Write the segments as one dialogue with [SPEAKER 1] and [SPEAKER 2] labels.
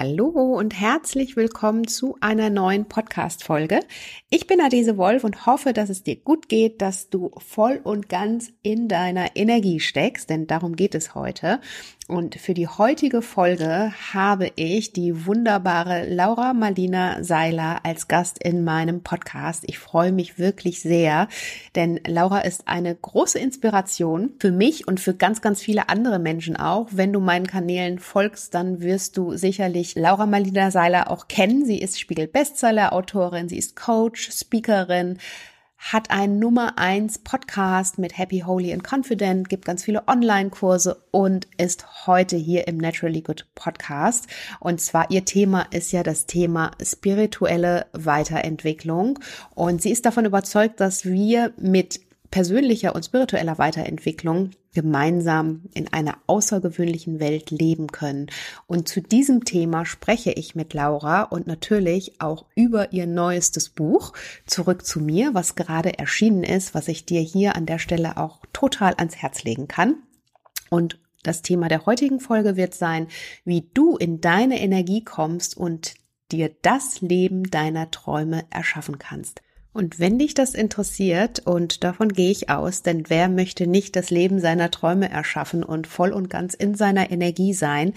[SPEAKER 1] Hallo und herzlich willkommen zu einer neuen Podcast-Folge. Ich bin Adese Wolf und hoffe, dass es dir gut geht, dass du voll und ganz in deiner Energie steckst, denn darum geht es heute. Und für die heutige Folge habe ich die wunderbare Laura Marlina Seiler als Gast in meinem Podcast. Ich freue mich wirklich sehr, denn Laura ist eine große Inspiration für mich und für ganz, ganz viele andere Menschen auch. Wenn du meinen Kanälen folgst, dann wirst du sicherlich Laura Marlina Seiler auch kennen. Sie ist Spiegel-Bestseller-Autorin, sie ist Coach, Speakerin, hat einen Nummer eins Podcast mit Happy, Holy and Confident, gibt ganz viele Online-Kurse und ist heute hier im Naturally Good Podcast. Und zwar ihr Thema ist ja das Thema spirituelle Weiterentwicklung. Und sie ist davon überzeugt, dass wir mit persönlicher und spiritueller Weiterentwicklung gemeinsam in einer außergewöhnlichen Welt leben können. Und zu diesem Thema spreche ich mit Laura und natürlich auch über ihr neuestes Buch Zurück zu mir, was gerade erschienen ist, was ich dir hier an der Stelle auch total ans Herz legen kann. Und das Thema der heutigen Folge wird sein, wie du in deine Energie kommst und dir das Leben deiner Träume erschaffen kannst. Und wenn dich das interessiert, und davon gehe ich aus, denn wer möchte nicht das Leben seiner Träume erschaffen und voll und ganz in seiner Energie sein,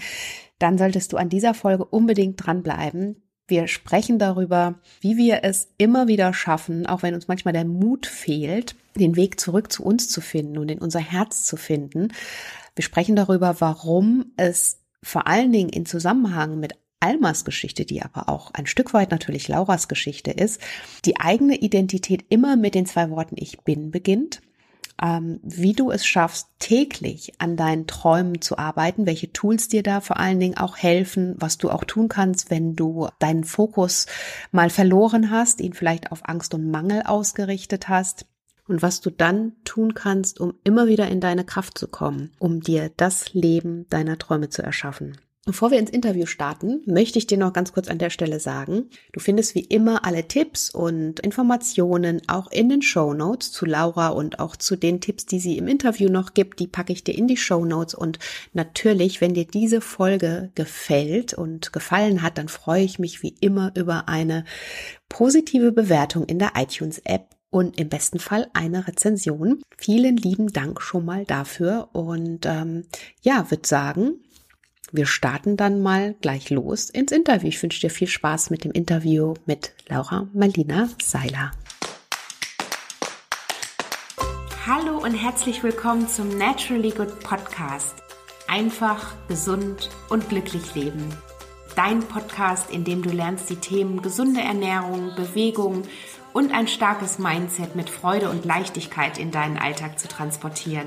[SPEAKER 1] dann solltest du an dieser Folge unbedingt dranbleiben. Wir sprechen darüber, wie wir es immer wieder schaffen, auch wenn uns manchmal der Mut fehlt, den Weg zurück zu uns zu finden und in unser Herz zu finden. Wir sprechen darüber, warum es vor allen Dingen in Zusammenhang mit Almas Geschichte, die aber auch ein Stück weit natürlich Lauras Geschichte ist, die eigene Identität immer mit den zwei Worten Ich bin beginnt. Ähm, wie du es schaffst, täglich an deinen Träumen zu arbeiten, welche Tools dir da vor allen Dingen auch helfen, was du auch tun kannst, wenn du deinen Fokus mal verloren hast, ihn vielleicht auf Angst und Mangel ausgerichtet hast und was du dann tun kannst, um immer wieder in deine Kraft zu kommen, um dir das Leben deiner Träume zu erschaffen. Bevor wir ins Interview starten, möchte ich dir noch ganz kurz an der Stelle sagen, du findest wie immer alle Tipps und Informationen auch in den Show Notes zu Laura und auch zu den Tipps, die sie im Interview noch gibt, die packe ich dir in die Show Notes. Und natürlich, wenn dir diese Folge gefällt und gefallen hat, dann freue ich mich wie immer über eine positive Bewertung in der iTunes App und im besten Fall eine Rezension. Vielen lieben Dank schon mal dafür. Und ähm, ja, würde sagen, wir starten dann mal gleich los ins Interview. Ich wünsche dir viel Spaß mit dem Interview mit Laura Malina Seiler. Hallo und herzlich willkommen zum Naturally Good Podcast. Einfach, gesund und glücklich leben. Dein Podcast, in dem du lernst, die Themen gesunde Ernährung, Bewegung und ein starkes Mindset mit Freude und Leichtigkeit in deinen Alltag zu transportieren.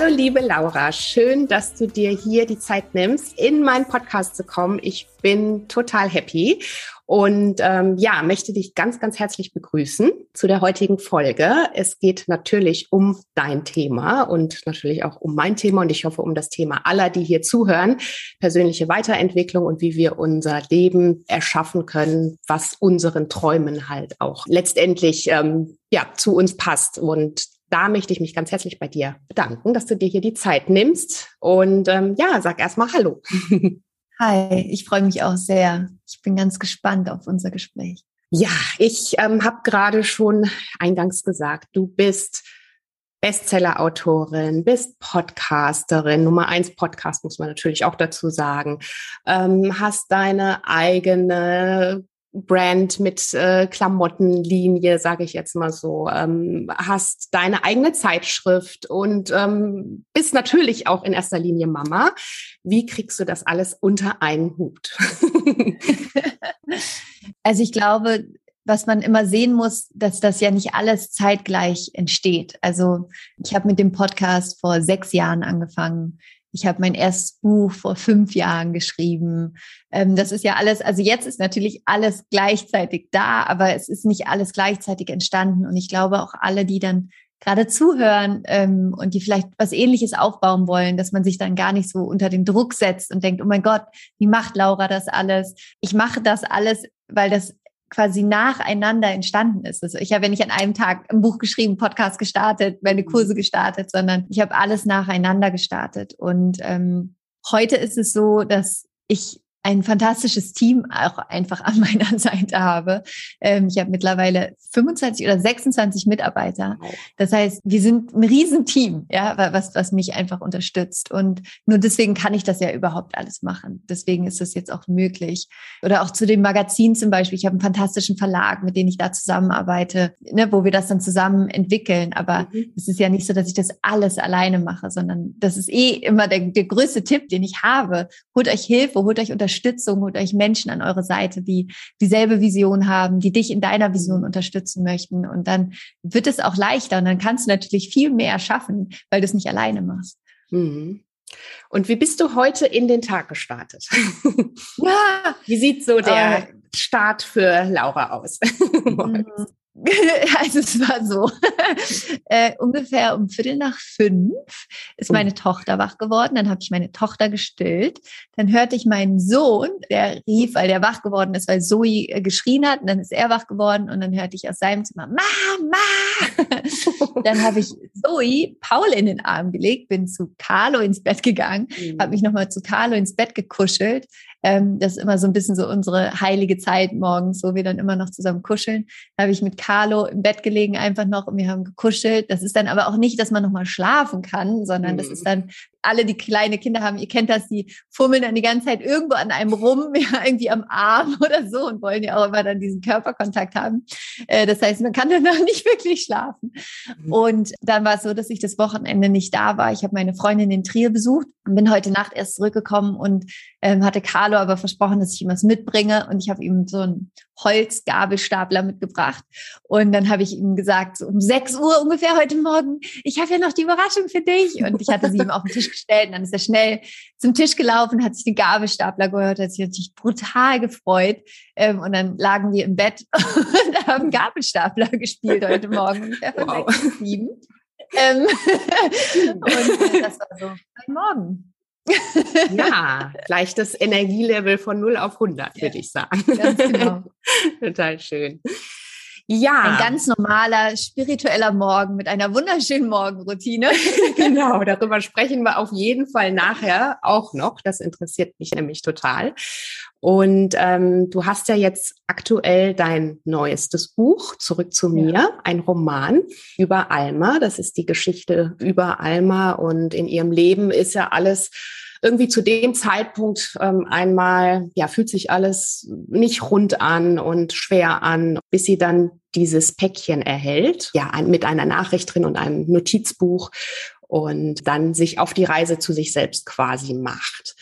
[SPEAKER 1] Hallo liebe Laura, schön, dass du dir hier die Zeit nimmst, in meinen Podcast zu kommen. Ich bin total happy und ähm, ja, möchte dich ganz, ganz herzlich begrüßen zu der heutigen Folge. Es geht natürlich um dein Thema und natürlich auch um mein Thema und ich hoffe um das Thema aller, die hier zuhören, persönliche Weiterentwicklung und wie wir unser Leben erschaffen können, was unseren Träumen halt auch letztendlich ähm, ja zu uns passt und da möchte ich mich ganz herzlich bei dir bedanken, dass du dir hier die Zeit nimmst. Und ähm, ja, sag erstmal Hallo.
[SPEAKER 2] Hi, ich freue mich auch sehr. Ich bin ganz gespannt auf unser Gespräch.
[SPEAKER 1] Ja, ich ähm, habe gerade schon eingangs gesagt, du bist Bestseller-Autorin, bist Podcasterin, Nummer eins Podcast muss man natürlich auch dazu sagen, ähm, hast deine eigene Brand mit äh, Klamottenlinie, sage ich jetzt mal so, ähm, hast deine eigene Zeitschrift und ähm, bist natürlich auch in erster Linie Mama. Wie kriegst du das alles unter einen Hut?
[SPEAKER 2] also ich glaube, was man immer sehen muss, dass das ja nicht alles zeitgleich entsteht. Also ich habe mit dem Podcast vor sechs Jahren angefangen. Ich habe mein erstes Buch vor fünf Jahren geschrieben. Ähm, das ist ja alles, also jetzt ist natürlich alles gleichzeitig da, aber es ist nicht alles gleichzeitig entstanden. Und ich glaube auch alle, die dann gerade zuhören ähm, und die vielleicht was Ähnliches aufbauen wollen, dass man sich dann gar nicht so unter den Druck setzt und denkt, oh mein Gott, wie macht Laura das alles? Ich mache das alles, weil das quasi nacheinander entstanden ist. Also ich habe ja nicht an einem Tag ein Buch geschrieben, Podcast gestartet, meine Kurse gestartet, sondern ich habe alles nacheinander gestartet. Und ähm, heute ist es so, dass ich ein fantastisches Team auch einfach an meiner Seite habe. Ähm, ich habe mittlerweile 25 oder 26 Mitarbeiter. Das heißt, wir sind ein Riesenteam, ja, was, was mich einfach unterstützt. Und nur deswegen kann ich das ja überhaupt alles machen. Deswegen ist es jetzt auch möglich. Oder auch zu dem Magazin zum Beispiel. Ich habe einen fantastischen Verlag, mit dem ich da zusammenarbeite, ne, wo wir das dann zusammen entwickeln. Aber mhm. es ist ja nicht so, dass ich das alles alleine mache, sondern das ist eh immer der, der größte Tipp, den ich habe. Holt euch Hilfe, holt euch Unterstützung Unterstützung und euch Menschen an eure Seite, die dieselbe Vision haben, die dich in deiner Vision unterstützen möchten. Und dann wird es auch leichter und dann kannst du natürlich viel mehr schaffen, weil du es nicht alleine machst.
[SPEAKER 1] Mhm. Und wie bist du heute in den Tag gestartet? Ja. Wie sieht so der äh, Start für Laura aus?
[SPEAKER 2] Also es war so, äh, ungefähr um Viertel nach fünf ist meine Tochter wach geworden. Dann habe ich meine Tochter gestillt. Dann hörte ich meinen Sohn, der rief, weil der wach geworden ist, weil Zoe äh, geschrien hat. Und dann ist er wach geworden und dann hörte ich aus seinem Zimmer, Mama! dann habe ich Zoe, Paul in den Arm gelegt, bin zu Carlo ins Bett gegangen, mhm. habe mich nochmal zu Carlo ins Bett gekuschelt ähm, das ist immer so ein bisschen so unsere heilige Zeit morgens, wo wir dann immer noch zusammen kuscheln. Da habe ich mit Carlo im Bett gelegen einfach noch und wir haben gekuschelt. Das ist dann aber auch nicht, dass man nochmal schlafen kann, sondern mhm. das ist dann alle, die kleine Kinder haben, ihr kennt das, die fummeln dann die ganze Zeit irgendwo an einem rum, ja, irgendwie am Arm oder so und wollen ja auch immer dann diesen Körperkontakt haben. Äh, das heißt, man kann dann noch nicht wirklich schlafen. Mhm. Und dann war es so, dass ich das Wochenende nicht da war. Ich habe meine Freundin in Trier besucht und bin heute Nacht erst zurückgekommen und ähm, hatte Carlo aber versprochen, dass ich ihm was mitbringe und ich habe ihm so ein Holzgabelstapler mitgebracht. Und dann habe ich ihm gesagt, so um 6 Uhr ungefähr heute Morgen, ich habe ja noch die Überraschung für dich. Und ich hatte sie ihm auf den Tisch gestellt und dann ist er schnell zum Tisch gelaufen, hat sich den Gabelstapler gehört, hat sich natürlich brutal gefreut. Ähm, und dann lagen wir im Bett und haben Gabelstapler gespielt heute Morgen. Wow. sieben. Ähm, und äh, das war so ein Morgen
[SPEAKER 1] ja, gleich das Energielevel von 0 auf 100, ja, würde ich sagen. Ganz genau. Total schön.
[SPEAKER 2] Ja. Ein ganz normaler spiritueller Morgen mit einer wunderschönen Morgenroutine.
[SPEAKER 1] genau, darüber sprechen wir auf jeden Fall nachher auch noch. Das interessiert mich nämlich total. Und ähm, du hast ja jetzt aktuell dein neuestes Buch, Zurück zu mir, ja. ein Roman über Alma. Das ist die Geschichte über Alma und in ihrem Leben ist ja alles irgendwie zu dem Zeitpunkt ähm, einmal, ja, fühlt sich alles nicht rund an und schwer an, bis sie dann dieses Päckchen erhält, ja, mit einer Nachricht drin und einem Notizbuch und dann sich auf die Reise zu sich selbst quasi macht.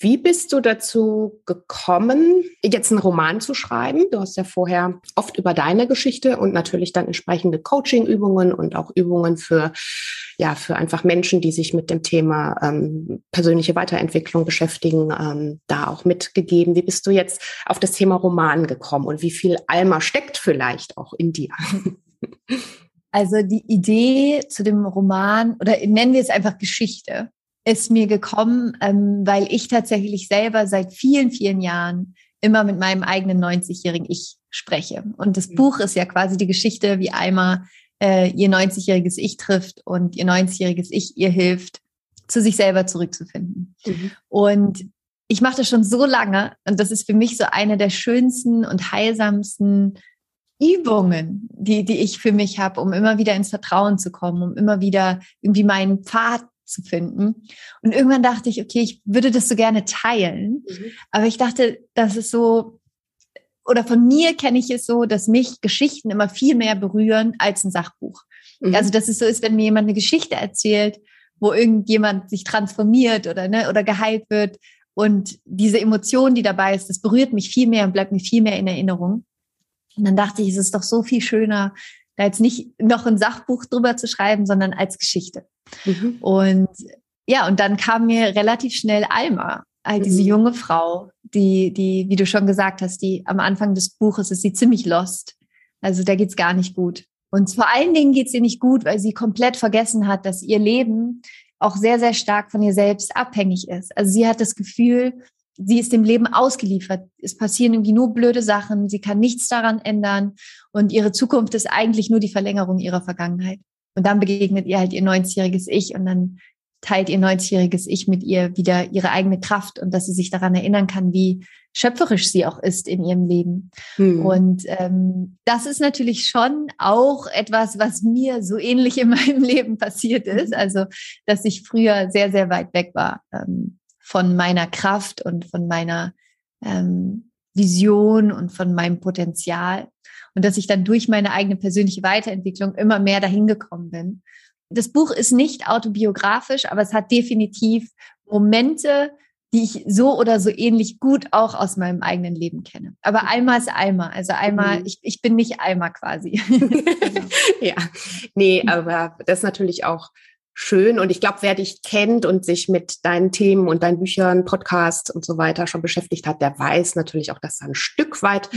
[SPEAKER 1] Wie bist du dazu gekommen, jetzt einen Roman zu schreiben? Du hast ja vorher oft über deine Geschichte und natürlich dann entsprechende Coaching-Übungen und auch Übungen für, ja, für einfach Menschen, die sich mit dem Thema ähm, persönliche Weiterentwicklung beschäftigen, ähm, da auch mitgegeben. Wie bist du jetzt auf das Thema Roman gekommen und wie viel Alma steckt vielleicht auch in dir?
[SPEAKER 2] Also die Idee zu dem Roman oder nennen wir es einfach Geschichte ist mir gekommen, ähm, weil ich tatsächlich selber seit vielen, vielen Jahren immer mit meinem eigenen 90-jährigen Ich spreche. Und das mhm. Buch ist ja quasi die Geschichte, wie Alma äh, ihr 90-jähriges Ich trifft und ihr 90-jähriges Ich ihr hilft, zu sich selber zurückzufinden. Mhm. Und ich mache das schon so lange und das ist für mich so eine der schönsten und heilsamsten Übungen, die, die ich für mich habe, um immer wieder ins Vertrauen zu kommen, um immer wieder irgendwie meinen Pfad zu finden. Und irgendwann dachte ich, okay, ich würde das so gerne teilen. Mhm. Aber ich dachte, das ist so, oder von mir kenne ich es so, dass mich Geschichten immer viel mehr berühren als ein Sachbuch. Mhm. Also, dass es so ist, wenn mir jemand eine Geschichte erzählt, wo irgendjemand sich transformiert oder, ne, oder geheilt wird. Und diese Emotion, die dabei ist, das berührt mich viel mehr und bleibt mir viel mehr in Erinnerung. Und dann dachte ich, es ist doch so viel schöner, da jetzt nicht noch ein Sachbuch drüber zu schreiben, sondern als Geschichte. Mhm. Und ja, und dann kam mir relativ schnell Alma, all diese mhm. junge Frau, die, die, wie du schon gesagt hast, die am Anfang des Buches ist sie ziemlich lost. Also da geht's gar nicht gut. Und vor allen Dingen geht's ihr nicht gut, weil sie komplett vergessen hat, dass ihr Leben auch sehr, sehr stark von ihr selbst abhängig ist. Also sie hat das Gefühl, sie ist dem Leben ausgeliefert. Es passieren irgendwie nur blöde Sachen. Sie kann nichts daran ändern. Und ihre Zukunft ist eigentlich nur die Verlängerung ihrer Vergangenheit. Und dann begegnet ihr halt ihr 90-jähriges Ich und dann teilt ihr 90-jähriges Ich mit ihr wieder ihre eigene Kraft und dass sie sich daran erinnern kann, wie schöpferisch sie auch ist in ihrem Leben. Hm. Und ähm, das ist natürlich schon auch etwas, was mir so ähnlich in meinem Leben passiert ist. Also, dass ich früher sehr, sehr weit weg war ähm, von meiner Kraft und von meiner ähm, Vision und von meinem Potenzial. Und dass ich dann durch meine eigene persönliche Weiterentwicklung immer mehr dahin gekommen bin das Buch ist nicht autobiografisch, aber es hat definitiv Momente, die ich so oder so ähnlich gut auch aus meinem eigenen Leben kenne. Aber einmal ist einmal. Also einmal, mhm. ich, ich bin nicht einmal quasi.
[SPEAKER 1] ja, nee, aber das ist natürlich auch schön. Und ich glaube, wer dich kennt und sich mit deinen Themen und deinen Büchern, Podcasts und so weiter schon beschäftigt hat, der weiß natürlich auch, dass da ein Stück weit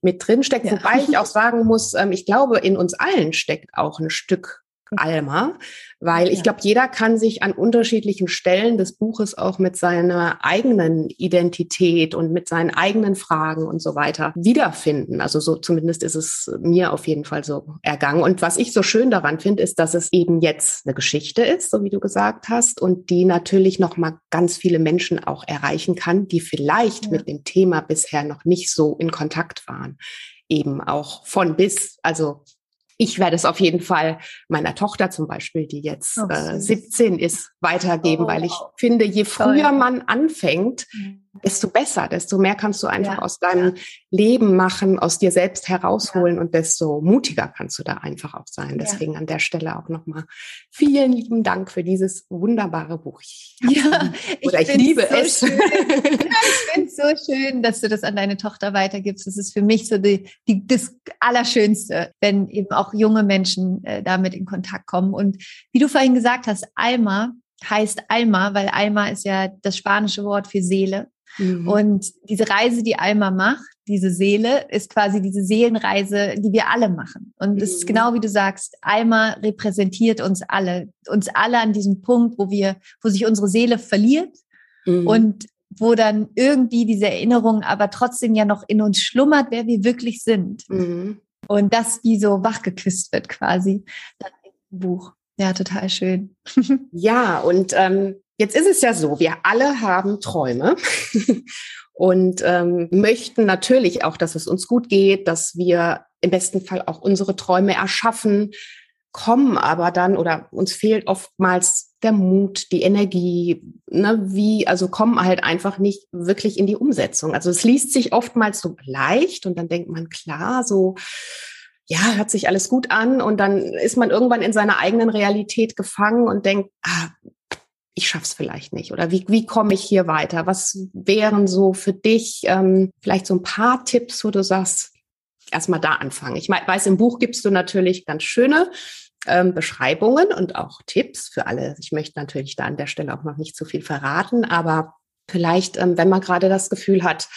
[SPEAKER 1] mit drin steckt. Ja. Wobei ich auch sagen muss, ähm, ich glaube, in uns allen steckt auch ein Stück Alma, weil ich glaube, jeder kann sich an unterschiedlichen Stellen des Buches auch mit seiner eigenen Identität und mit seinen eigenen Fragen und so weiter wiederfinden. Also so zumindest ist es mir auf jeden Fall so ergangen. Und was ich so schön daran finde, ist, dass es eben jetzt eine Geschichte ist, so wie du gesagt hast, und die natürlich noch mal ganz viele Menschen auch erreichen kann, die vielleicht ja. mit dem Thema bisher noch nicht so in Kontakt waren eben auch von bis, also ich werde es auf jeden Fall meiner Tochter zum Beispiel, die jetzt oh, äh, 17 ist, weitergeben, oh, weil ich finde, je früher man anfängt, mhm desto besser, desto mehr kannst du einfach ja. aus deinem Leben machen, aus dir selbst herausholen ja. und desto mutiger kannst du da einfach auch sein. Deswegen ja. an der Stelle auch nochmal vielen lieben Dank für dieses wunderbare Buch.
[SPEAKER 2] Ich ja, oder ich, ich liebe so es. Schön. ich finde es so schön, dass du das an deine Tochter weitergibst. Das ist für mich so die, die, das Allerschönste, wenn eben auch junge Menschen äh, damit in Kontakt kommen. Und wie du vorhin gesagt hast, Alma heißt Alma, weil Alma ist ja das spanische Wort für Seele. Mhm. Und diese Reise, die Alma macht, diese Seele, ist quasi diese Seelenreise, die wir alle machen. Und es mhm. ist genau wie du sagst, Alma repräsentiert uns alle, uns alle an diesem Punkt, wo wir, wo sich unsere Seele verliert mhm. und wo dann irgendwie diese Erinnerung aber trotzdem ja noch in uns schlummert, wer wir wirklich sind. Mhm. Und das wie so wachgeküsst wird quasi dann im Buch. Ja, total schön.
[SPEAKER 1] ja, und ähm, Jetzt ist es ja so, wir alle haben Träume und ähm, möchten natürlich auch, dass es uns gut geht, dass wir im besten Fall auch unsere Träume erschaffen, kommen aber dann oder uns fehlt oftmals der Mut, die Energie, ne, wie, also kommen halt einfach nicht wirklich in die Umsetzung. Also es liest sich oftmals so leicht und dann denkt man, klar, so, ja, hört sich alles gut an und dann ist man irgendwann in seiner eigenen Realität gefangen und denkt, ah, ich schaff's vielleicht nicht oder wie, wie komme ich hier weiter? Was wären so für dich ähm, vielleicht so ein paar Tipps, wo du sagst, erstmal da anfangen? Ich weiß, im Buch gibst du natürlich ganz schöne ähm, Beschreibungen und auch Tipps für alle. Ich möchte natürlich da an der Stelle auch noch nicht zu viel verraten, aber vielleicht, ähm, wenn man gerade das Gefühl hat,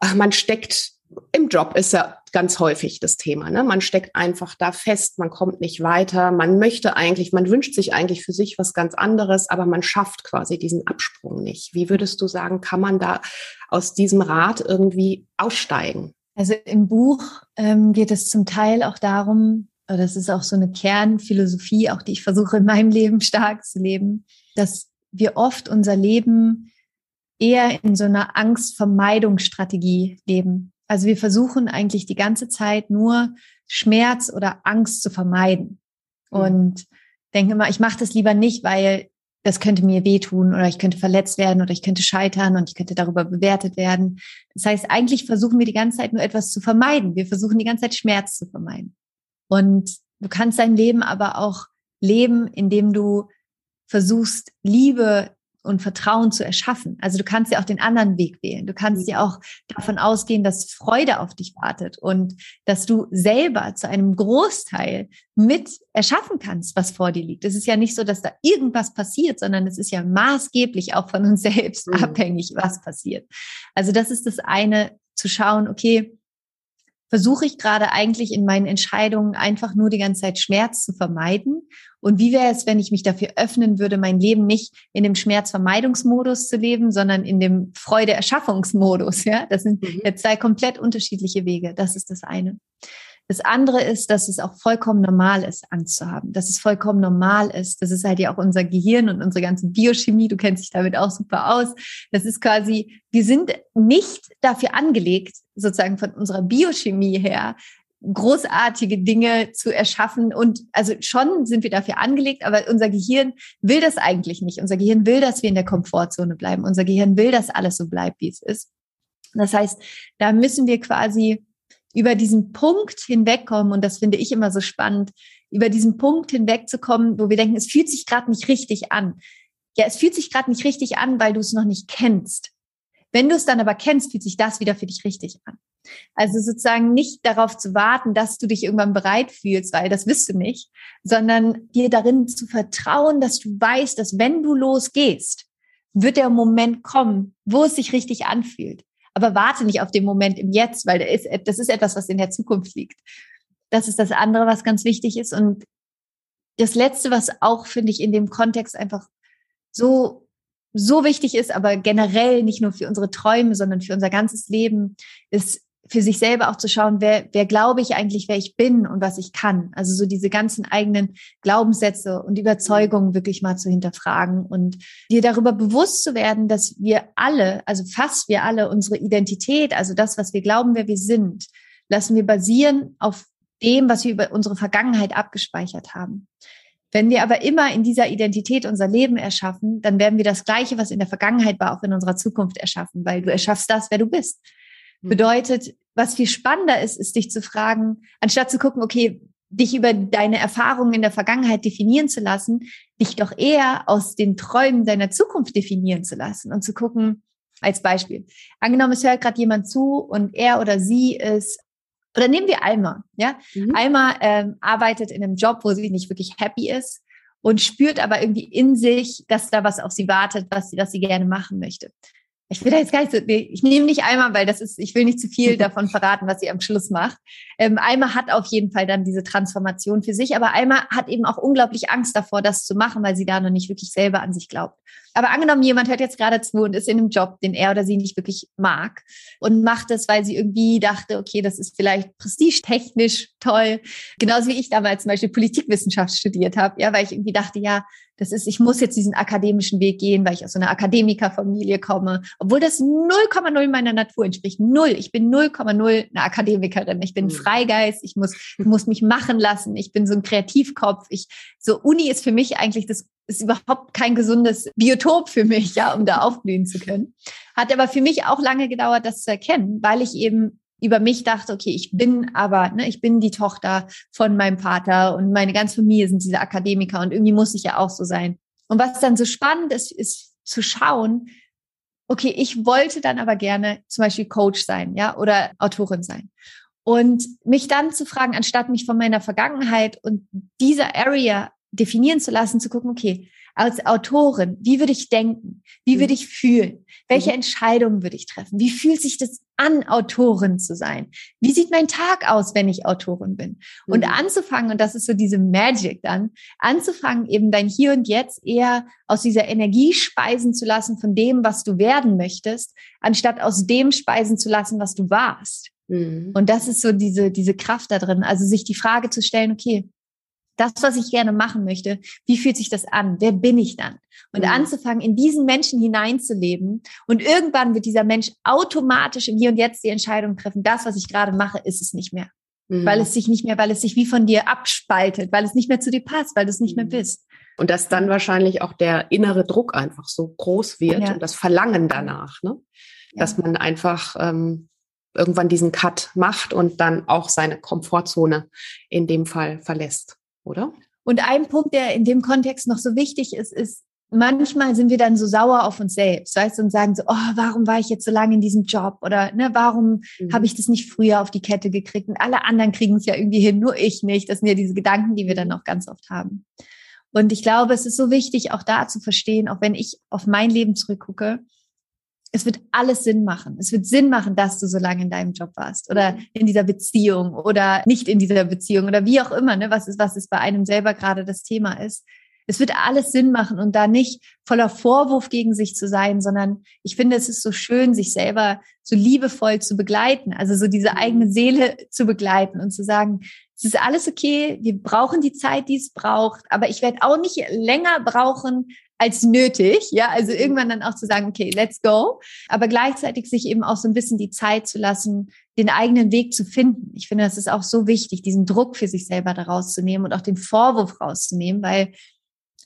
[SPEAKER 1] ach, man steckt im Job ist ja ganz häufig das Thema. Ne? Man steckt einfach da fest, man kommt nicht weiter, man möchte eigentlich, man wünscht sich eigentlich für sich was ganz anderes, aber man schafft quasi diesen Absprung nicht. Wie würdest du sagen, kann man da aus diesem Rad irgendwie aussteigen?
[SPEAKER 2] Also im Buch ähm, geht es zum Teil auch darum, das ist auch so eine Kernphilosophie, auch die ich versuche in meinem Leben stark zu leben, dass wir oft unser Leben eher in so einer Angstvermeidungsstrategie leben. Also wir versuchen eigentlich die ganze Zeit nur Schmerz oder Angst zu vermeiden. Mhm. Und denke immer, ich mache das lieber nicht, weil das könnte mir wehtun oder ich könnte verletzt werden oder ich könnte scheitern und ich könnte darüber bewertet werden. Das heißt, eigentlich versuchen wir die ganze Zeit nur etwas zu vermeiden. Wir versuchen die ganze Zeit Schmerz zu vermeiden. Und du kannst dein Leben aber auch leben, indem du versuchst, Liebe und Vertrauen zu erschaffen. Also du kannst ja auch den anderen Weg wählen. Du kannst ja auch davon ausgehen, dass Freude auf dich wartet und dass du selber zu einem Großteil mit erschaffen kannst, was vor dir liegt. Es ist ja nicht so, dass da irgendwas passiert, sondern es ist ja maßgeblich auch von uns selbst mhm. abhängig, was passiert. Also das ist das eine, zu schauen, okay, versuche ich gerade eigentlich in meinen Entscheidungen einfach nur die ganze Zeit Schmerz zu vermeiden? Und wie wäre es, wenn ich mich dafür öffnen würde, mein Leben nicht in dem Schmerzvermeidungsmodus zu leben, sondern in dem Freude-Erschaffungsmodus? Ja, das sind mhm. ja zwei komplett unterschiedliche Wege. Das ist das eine. Das andere ist, dass es auch vollkommen normal ist, Angst zu haben. Dass es vollkommen normal ist. Das ist halt ja auch unser Gehirn und unsere ganze Biochemie. Du kennst dich damit auch super aus. Das ist quasi, wir sind nicht dafür angelegt, sozusagen von unserer Biochemie her, großartige Dinge zu erschaffen. Und also schon sind wir dafür angelegt, aber unser Gehirn will das eigentlich nicht. Unser Gehirn will, dass wir in der Komfortzone bleiben. Unser Gehirn will, dass alles so bleibt, wie es ist. Das heißt, da müssen wir quasi über diesen Punkt hinwegkommen, und das finde ich immer so spannend, über diesen Punkt hinwegzukommen, wo wir denken, es fühlt sich gerade nicht richtig an. Ja, es fühlt sich gerade nicht richtig an, weil du es noch nicht kennst. Wenn du es dann aber kennst, fühlt sich das wieder für dich richtig an. Also sozusagen nicht darauf zu warten, dass du dich irgendwann bereit fühlst, weil das wirst du nicht, sondern dir darin zu vertrauen, dass du weißt, dass wenn du losgehst, wird der Moment kommen, wo es sich richtig anfühlt aber warte nicht auf den Moment im Jetzt, weil das ist etwas, was in der Zukunft liegt. Das ist das andere, was ganz wichtig ist. Und das Letzte, was auch, finde ich, in dem Kontext einfach so, so wichtig ist, aber generell nicht nur für unsere Träume, sondern für unser ganzes Leben, ist für sich selber auch zu schauen, wer, wer glaube ich eigentlich, wer ich bin und was ich kann. Also so diese ganzen eigenen Glaubenssätze und Überzeugungen wirklich mal zu hinterfragen und dir darüber bewusst zu werden, dass wir alle, also fast wir alle, unsere Identität, also das, was wir glauben, wer wir sind, lassen wir basieren auf dem, was wir über unsere Vergangenheit abgespeichert haben. Wenn wir aber immer in dieser Identität unser Leben erschaffen, dann werden wir das Gleiche, was in der Vergangenheit war, auch in unserer Zukunft erschaffen, weil du erschaffst das, wer du bist. Hm. Bedeutet, was viel spannender ist, ist dich zu fragen, anstatt zu gucken, okay, dich über deine Erfahrungen in der Vergangenheit definieren zu lassen, dich doch eher aus den Träumen deiner Zukunft definieren zu lassen und zu gucken, als Beispiel. Angenommen, es hört gerade jemand zu und er oder sie ist, oder nehmen wir Alma, ja? Mhm. Alma ähm, arbeitet in einem Job, wo sie nicht wirklich happy ist und spürt aber irgendwie in sich, dass da was auf sie wartet, was sie, was sie gerne machen möchte ich will da jetzt gar nicht so, nee, ich nehme nicht einmal, weil das ist, ich will nicht zu viel davon verraten, was sie am Schluss macht. Ähm, Alma hat auf jeden Fall dann diese Transformation für sich, aber Alma hat eben auch unglaublich Angst davor, das zu machen, weil sie da noch nicht wirklich selber an sich glaubt. Aber angenommen, jemand hört jetzt gerade zu und ist in einem Job, den er oder sie nicht wirklich mag und macht es, weil sie irgendwie dachte, okay, das ist vielleicht prestigetechnisch toll. Genauso wie ich damals zum Beispiel Politikwissenschaft studiert habe, ja, weil ich irgendwie dachte, ja, das ist, ich muss jetzt diesen akademischen Weg gehen, weil ich aus so einer Akademikerfamilie komme, obwohl das 0,0 meiner Natur entspricht. Null. Ich bin 0,0 eine Akademikerin. Ich bin mhm. Freigeist. Ich muss, muss mich machen lassen. Ich bin so ein Kreativkopf. Ich, so Uni ist für mich eigentlich das ist überhaupt kein gesundes Biotop für mich, ja, um da aufblühen zu können. Hat aber für mich auch lange gedauert, das zu erkennen, weil ich eben über mich dachte, okay, ich bin aber, ne, ich bin die Tochter von meinem Vater und meine ganze Familie sind diese Akademiker und irgendwie muss ich ja auch so sein. Und was dann so spannend ist, ist zu schauen, okay, ich wollte dann aber gerne zum Beispiel Coach sein, ja, oder Autorin sein. Und mich dann zu fragen, anstatt mich von meiner Vergangenheit und dieser Area definieren zu lassen, zu gucken, okay, als Autorin, wie würde ich denken? Wie würde mhm. ich fühlen? Welche mhm. Entscheidungen würde ich treffen? Wie fühlt sich das an, Autorin zu sein? Wie sieht mein Tag aus, wenn ich Autorin bin? Und mhm. anzufangen, und das ist so diese Magic dann, anzufangen, eben dein Hier und Jetzt eher aus dieser Energie speisen zu lassen von dem, was du werden möchtest, anstatt aus dem speisen zu lassen, was du warst. Mhm. Und das ist so diese, diese Kraft da drin. Also sich die Frage zu stellen, okay, das, was ich gerne machen möchte, wie fühlt sich das an? Wer bin ich dann? Und mhm. anzufangen, in diesen Menschen hineinzuleben. Und irgendwann wird dieser Mensch automatisch im Hier und Jetzt die Entscheidung treffen, das, was ich gerade mache, ist es nicht mehr. Mhm. Weil es sich nicht mehr, weil es sich wie von dir abspaltet, weil es nicht mehr zu dir passt, weil du es nicht mehr mhm. bist.
[SPEAKER 1] Und dass dann wahrscheinlich auch der innere Druck einfach so groß wird ja. und das Verlangen danach, ne? Ja. Dass man einfach ähm, irgendwann diesen Cut macht und dann auch seine Komfortzone in dem Fall verlässt oder?
[SPEAKER 2] Und ein Punkt, der in dem Kontext noch so wichtig ist, ist, manchmal sind wir dann so sauer auf uns selbst, weißt du, und sagen so, oh, warum war ich jetzt so lange in diesem Job? Oder ne, warum mhm. habe ich das nicht früher auf die Kette gekriegt? Und alle anderen kriegen es ja irgendwie hin, nur ich nicht. Das sind ja diese Gedanken, die wir dann auch ganz oft haben. Und ich glaube, es ist so wichtig, auch da zu verstehen, auch wenn ich auf mein Leben zurückgucke, es wird alles Sinn machen. Es wird Sinn machen, dass du so lange in deinem Job warst oder mhm. in dieser Beziehung oder nicht in dieser Beziehung oder wie auch immer, ne, was ist, was ist bei einem selber gerade das Thema ist. Es wird alles Sinn machen und da nicht voller Vorwurf gegen sich zu sein, sondern ich finde, es ist so schön, sich selber so liebevoll zu begleiten, also so diese mhm. eigene Seele zu begleiten und zu sagen, es ist alles okay, wir brauchen die Zeit, die es braucht, aber ich werde auch nicht länger brauchen, als nötig, ja, also mhm. irgendwann dann auch zu sagen, okay, let's go, aber gleichzeitig sich eben auch so ein bisschen die Zeit zu lassen, den eigenen Weg zu finden. Ich finde, das ist auch so wichtig, diesen Druck für sich selber daraus zu nehmen und auch den Vorwurf rauszunehmen, weil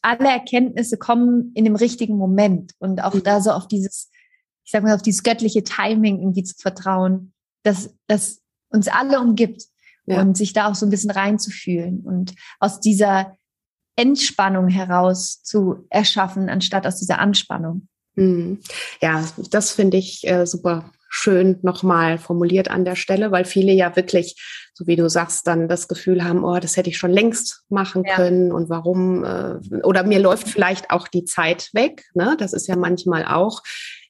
[SPEAKER 2] alle Erkenntnisse kommen in dem richtigen Moment und auch mhm. da so auf dieses, ich sag mal, auf dieses göttliche Timing irgendwie zu vertrauen, dass das uns alle umgibt ja. und sich da auch so ein bisschen reinzufühlen und aus dieser Entspannung heraus zu erschaffen, anstatt aus dieser Anspannung.
[SPEAKER 1] Mhm. Ja, das finde ich äh, super schön nochmal formuliert an der Stelle, weil viele ja wirklich, so wie du sagst, dann das Gefühl haben, oh, das hätte ich schon längst machen ja. können und warum, äh, oder mir läuft vielleicht auch die Zeit weg. Ne? Das ist ja manchmal auch,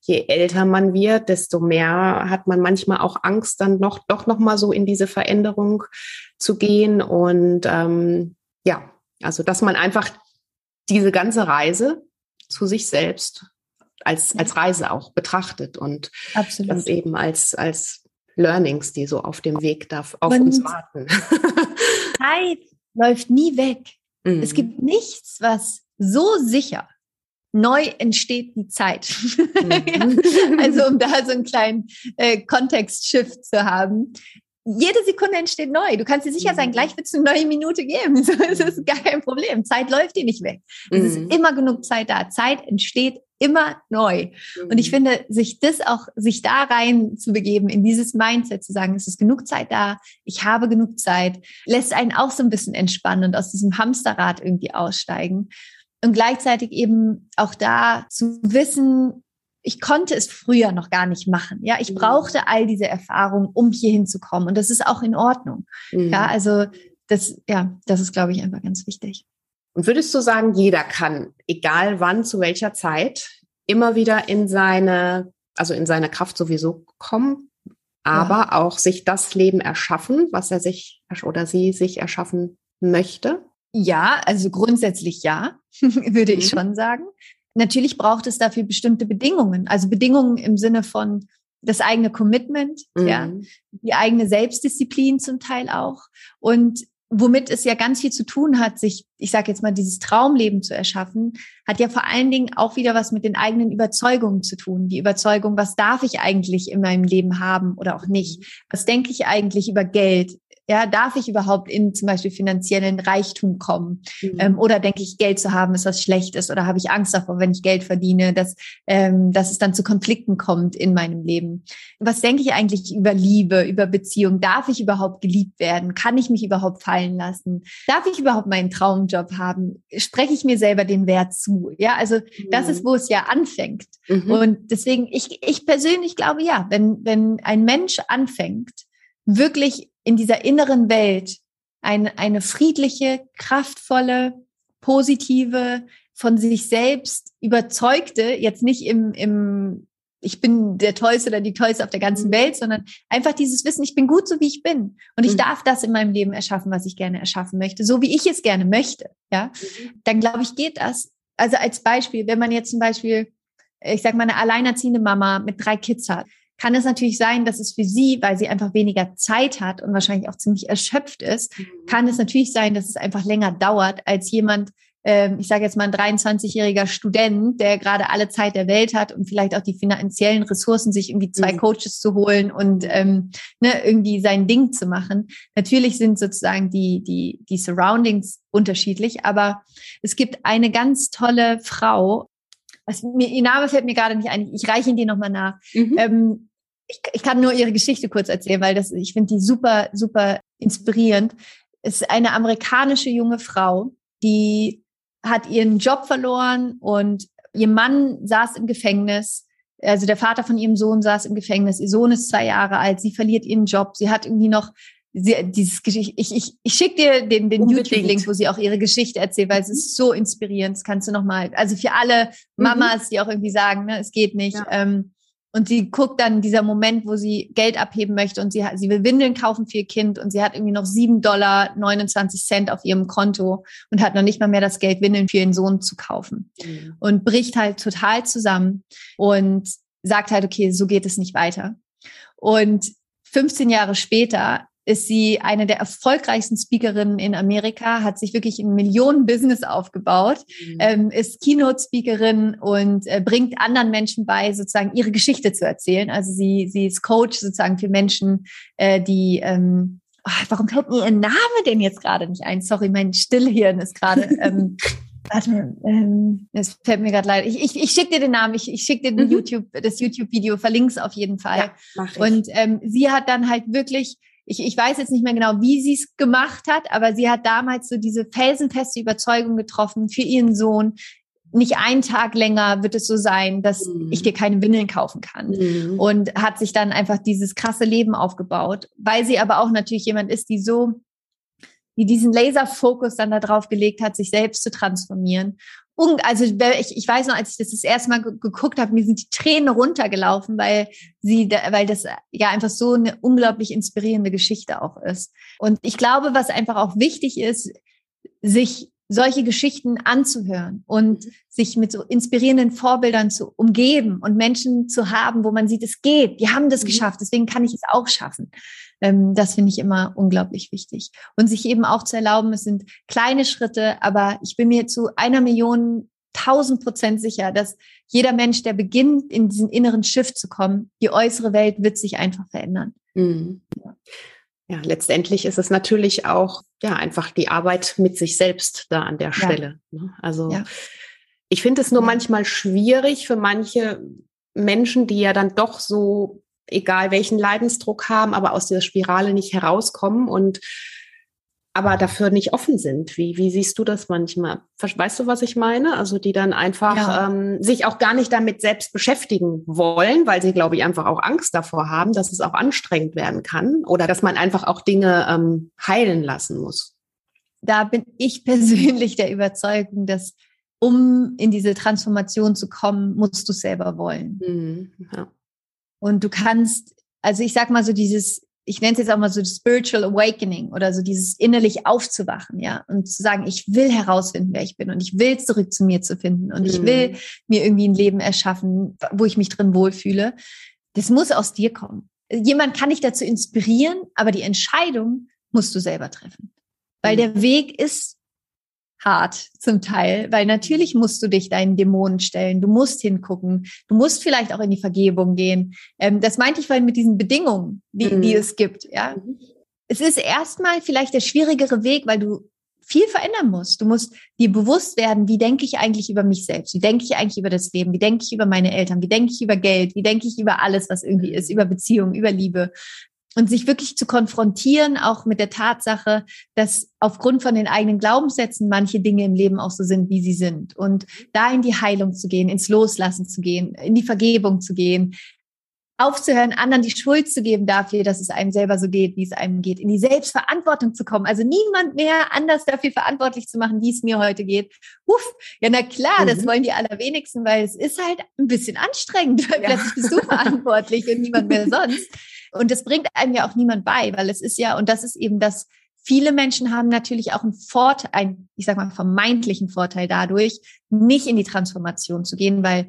[SPEAKER 1] je älter man wird, desto mehr hat man manchmal auch Angst, dann noch doch nochmal so in diese Veränderung zu gehen. Und ähm, ja, also, dass man einfach diese ganze Reise zu sich selbst als, als Reise auch betrachtet und Absolut. das eben als, als Learnings, die so auf dem Weg darf, auf und uns warten.
[SPEAKER 2] Zeit läuft nie weg. Mhm. Es gibt nichts, was so sicher neu entsteht die Zeit. Mhm. also um da so einen kleinen äh, Kontext-Shift zu haben jede Sekunde entsteht neu. Du kannst dir sicher sein, mhm. gleich wird es eine neue Minute geben. Das ist gar kein Problem. Zeit läuft dir nicht weg. Es mhm. ist immer genug Zeit da. Zeit entsteht immer neu. Mhm. Und ich mhm. finde, sich das auch, sich da rein zu begeben, in dieses Mindset zu sagen, es ist genug Zeit da, ich habe genug Zeit, lässt einen auch so ein bisschen entspannen und aus diesem Hamsterrad irgendwie aussteigen. Und gleichzeitig eben auch da zu wissen, ich konnte es früher noch gar nicht machen. Ja, ich mhm. brauchte all diese Erfahrungen, um hier hinzukommen. Und das ist auch in Ordnung. Mhm. Ja, also das, ja, das ist, glaube ich, einfach ganz wichtig.
[SPEAKER 1] Und würdest du sagen, jeder kann, egal wann, zu welcher Zeit, immer wieder in seine, also in seine Kraft sowieso kommen, aber ja. auch sich das Leben erschaffen, was er sich oder sie sich erschaffen möchte?
[SPEAKER 2] Ja, also grundsätzlich ja, würde mhm. ich schon sagen. Natürlich braucht es dafür bestimmte Bedingungen. Also Bedingungen im Sinne von das eigene Commitment, mhm. ja, die eigene Selbstdisziplin zum Teil auch. Und womit es ja ganz viel zu tun hat, sich, ich sage jetzt mal, dieses Traumleben zu erschaffen, hat ja vor allen Dingen auch wieder was mit den eigenen Überzeugungen zu tun. Die Überzeugung, was darf ich eigentlich in meinem Leben haben oder auch nicht? Was denke ich eigentlich über Geld? Ja, darf ich überhaupt in zum Beispiel finanziellen Reichtum kommen? Mhm. Ähm, oder denke ich, Geld zu haben ist was Schlechtes? Oder habe ich Angst davor, wenn ich Geld verdiene, dass, ähm, dass es dann zu Konflikten kommt in meinem Leben? Was denke ich eigentlich über Liebe, über Beziehung? Darf ich überhaupt geliebt werden? Kann ich mich überhaupt fallen lassen? Darf ich überhaupt meinen Traumjob haben? Spreche ich mir selber den Wert zu? Ja, also mhm. das ist, wo es ja anfängt. Mhm. Und deswegen, ich, ich persönlich glaube ja, wenn, wenn ein Mensch anfängt, wirklich in dieser inneren Welt eine, eine friedliche, kraftvolle, positive, von sich selbst überzeugte, jetzt nicht im, im ich bin der Tollste oder die Tollste auf der ganzen mhm. Welt, sondern einfach dieses Wissen, ich bin gut so, wie ich bin. Und ich mhm. darf das in meinem Leben erschaffen, was ich gerne erschaffen möchte, so wie ich es gerne möchte. Ja, mhm. dann glaube ich, geht das. Also als Beispiel, wenn man jetzt zum Beispiel, ich sag mal, eine alleinerziehende Mama mit drei Kids hat, kann es natürlich sein, dass es für sie, weil sie einfach weniger Zeit hat und wahrscheinlich auch ziemlich erschöpft ist, mhm. kann es natürlich sein, dass es einfach länger dauert als jemand, ähm, ich sage jetzt mal ein 23-jähriger Student, der gerade alle Zeit der Welt hat und vielleicht auch die finanziellen Ressourcen, sich irgendwie zwei mhm. Coaches zu holen und ähm, ne, irgendwie sein Ding zu machen. Natürlich sind sozusagen die, die, die Surroundings unterschiedlich, aber es gibt eine ganz tolle Frau, was mir, ihr Name fällt mir gerade nicht ein, ich reiche ihn dir nochmal nach. Mhm. Ähm, ich, ich kann nur ihre Geschichte kurz erzählen, weil das, ich finde die super, super inspirierend. Es ist eine amerikanische junge Frau, die hat ihren Job verloren und ihr Mann saß im Gefängnis. Also der Vater von ihrem Sohn saß im Gefängnis. Ihr Sohn ist zwei Jahre alt. Sie verliert ihren Job. Sie hat irgendwie noch sie, dieses Geschichte. Ich, ich, ich schicke dir den, den YouTube-Link, wo sie auch ihre Geschichte erzählt, weil es mhm. ist so inspirierend. Das kannst du noch mal. Also für alle mhm. Mamas, die auch irgendwie sagen, ne, es geht nicht. Ja. Ähm, und sie guckt dann dieser Moment, wo sie Geld abheben möchte und sie, sie will Windeln kaufen für ihr Kind und sie hat irgendwie noch sieben Dollar 29 Cent auf ihrem Konto und hat noch nicht mal mehr das Geld, Windeln für ihren Sohn zu kaufen. Mhm. Und bricht halt total zusammen und sagt halt, okay, so geht es nicht weiter. Und 15 Jahre später ist sie eine der erfolgreichsten Speakerinnen in Amerika, hat sich wirklich ein Millionen-Business aufgebaut, mhm. ähm, ist Keynote-Speakerin und äh, bringt anderen Menschen bei, sozusagen ihre Geschichte zu erzählen. Also sie, sie ist Coach sozusagen für Menschen, äh, die ähm, oh, warum fällt mir ihr Name denn jetzt gerade nicht ein? Sorry, mein Stillhirn ist gerade. Ähm, Warte, ähm, es fällt mir gerade leid. Ich, ich, ich schicke dir den Namen, ich, ich schicke dir mhm. YouTube, das YouTube-Video, verlink's auf jeden Fall. Ja, mach ich. Und ähm, sie hat dann halt wirklich ich, ich weiß jetzt nicht mehr genau, wie sie es gemacht hat, aber sie hat damals so diese felsenfeste Überzeugung getroffen für ihren Sohn. Nicht einen Tag länger wird es so sein, dass mhm. ich dir keine Windeln kaufen kann. Mhm. Und hat sich dann einfach dieses krasse Leben aufgebaut, weil sie aber auch natürlich jemand ist, die so die diesen Laserfokus dann darauf gelegt hat, sich selbst zu transformieren also ich, ich weiß noch, als ich das das erste Mal geguckt habe, mir sind die Tränen runtergelaufen, weil sie, weil das ja einfach so eine unglaublich inspirierende Geschichte auch ist. Und ich glaube, was einfach auch wichtig ist, sich solche Geschichten anzuhören und mhm. sich mit so inspirierenden Vorbildern zu umgeben und Menschen zu haben, wo man sieht, es geht, die haben das mhm. geschafft, deswegen kann ich es auch schaffen. Ähm, das finde ich immer unglaublich wichtig. Und sich eben auch zu erlauben, es sind kleine Schritte, aber ich bin mir zu einer Million tausend Prozent sicher, dass jeder Mensch, der beginnt, in diesen inneren Shift zu kommen, die äußere Welt wird sich einfach verändern. Mhm.
[SPEAKER 1] Ja. ja. letztendlich ist es natürlich auch ja einfach die Arbeit mit sich selbst da an der Stelle. Ne? Also ja. ich finde es nur manchmal schwierig für manche Menschen, die ja dann doch so egal welchen Leidensdruck haben, aber aus dieser Spirale nicht herauskommen und aber dafür nicht offen sind. Wie, wie siehst du das manchmal? Weißt du, was ich meine? Also die dann einfach ja. ähm, sich auch gar nicht damit selbst beschäftigen wollen, weil sie, glaube ich, einfach auch Angst davor haben, dass es auch anstrengend werden kann oder dass man einfach auch Dinge ähm, heilen lassen muss.
[SPEAKER 2] Da bin ich persönlich der Überzeugung, dass um in diese Transformation zu kommen, musst du selber wollen. Mhm, ja. Und du kannst, also ich sag mal so dieses, ich nenne es jetzt auch mal so Spiritual Awakening oder so dieses innerlich aufzuwachen, ja, und zu sagen, ich will herausfinden, wer ich bin und ich will zurück zu mir zu finden und mhm. ich will mir irgendwie ein Leben erschaffen, wo ich mich drin wohlfühle. Das muss aus dir kommen. Jemand kann dich dazu inspirieren, aber die Entscheidung musst du selber treffen. Weil mhm. der Weg ist hart zum Teil, weil natürlich musst du dich deinen Dämonen stellen, du musst hingucken, du musst vielleicht auch in die Vergebung gehen. Ähm, das meinte ich vorhin mit diesen Bedingungen, die, mhm. die es gibt. Ja, mhm. es ist erstmal vielleicht der schwierigere Weg, weil du viel verändern musst. Du musst dir bewusst werden, wie denke ich eigentlich über mich selbst? Wie denke ich eigentlich über das Leben? Wie denke ich über meine Eltern? Wie denke ich über Geld? Wie denke ich über alles, was irgendwie ist, über Beziehungen, über Liebe? Und sich wirklich zu konfrontieren, auch mit der Tatsache, dass aufgrund von den eigenen Glaubenssätzen manche Dinge im Leben auch so sind, wie sie sind. Und da in die Heilung zu gehen, ins Loslassen zu gehen, in die Vergebung zu gehen, aufzuhören, anderen die Schuld zu geben dafür, dass es einem selber so geht, wie es einem geht, in die Selbstverantwortung zu kommen. Also niemand mehr anders dafür verantwortlich zu machen, wie es mir heute geht. Uff, ja, na klar, mhm. das wollen die allerwenigsten, weil es ist halt ein bisschen anstrengend, weil ja. plötzlich bist du verantwortlich und niemand mehr sonst. Und das bringt einem ja auch niemand bei, weil es ist ja, und das ist eben das, viele Menschen haben natürlich auch einen Vorteil, einen, ich sag mal, vermeintlichen Vorteil dadurch, nicht in die Transformation zu gehen, weil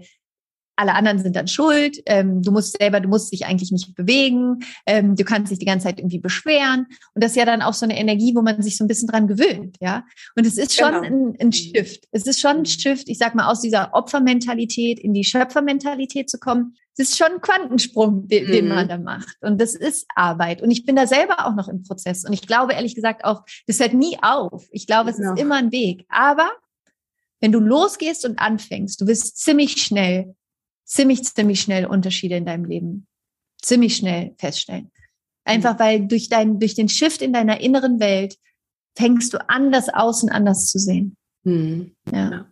[SPEAKER 2] alle anderen sind dann schuld, ähm, du musst selber, du musst dich eigentlich nicht bewegen, ähm, du kannst dich die ganze Zeit irgendwie beschweren. Und das ist ja dann auch so eine Energie, wo man sich so ein bisschen dran gewöhnt, ja. Und es ist schon genau. ein, ein Shift. Es ist schon ein Shift, ich sag mal, aus dieser Opfermentalität in die Schöpfermentalität zu kommen. Es ist schon ein Quantensprung, den, mhm. den man da macht. Und das ist Arbeit. Und ich bin da selber auch noch im Prozess. Und ich glaube ehrlich gesagt auch, das hört nie auf. Ich glaube, es genau. ist immer ein Weg. Aber wenn du losgehst und anfängst, du wirst ziemlich schnell ziemlich, ziemlich schnell Unterschiede in deinem Leben ziemlich schnell feststellen. Einfach weil durch dein, durch den Shift in deiner inneren Welt fängst du an, das Außen anders zu sehen.
[SPEAKER 1] Mhm. Ja.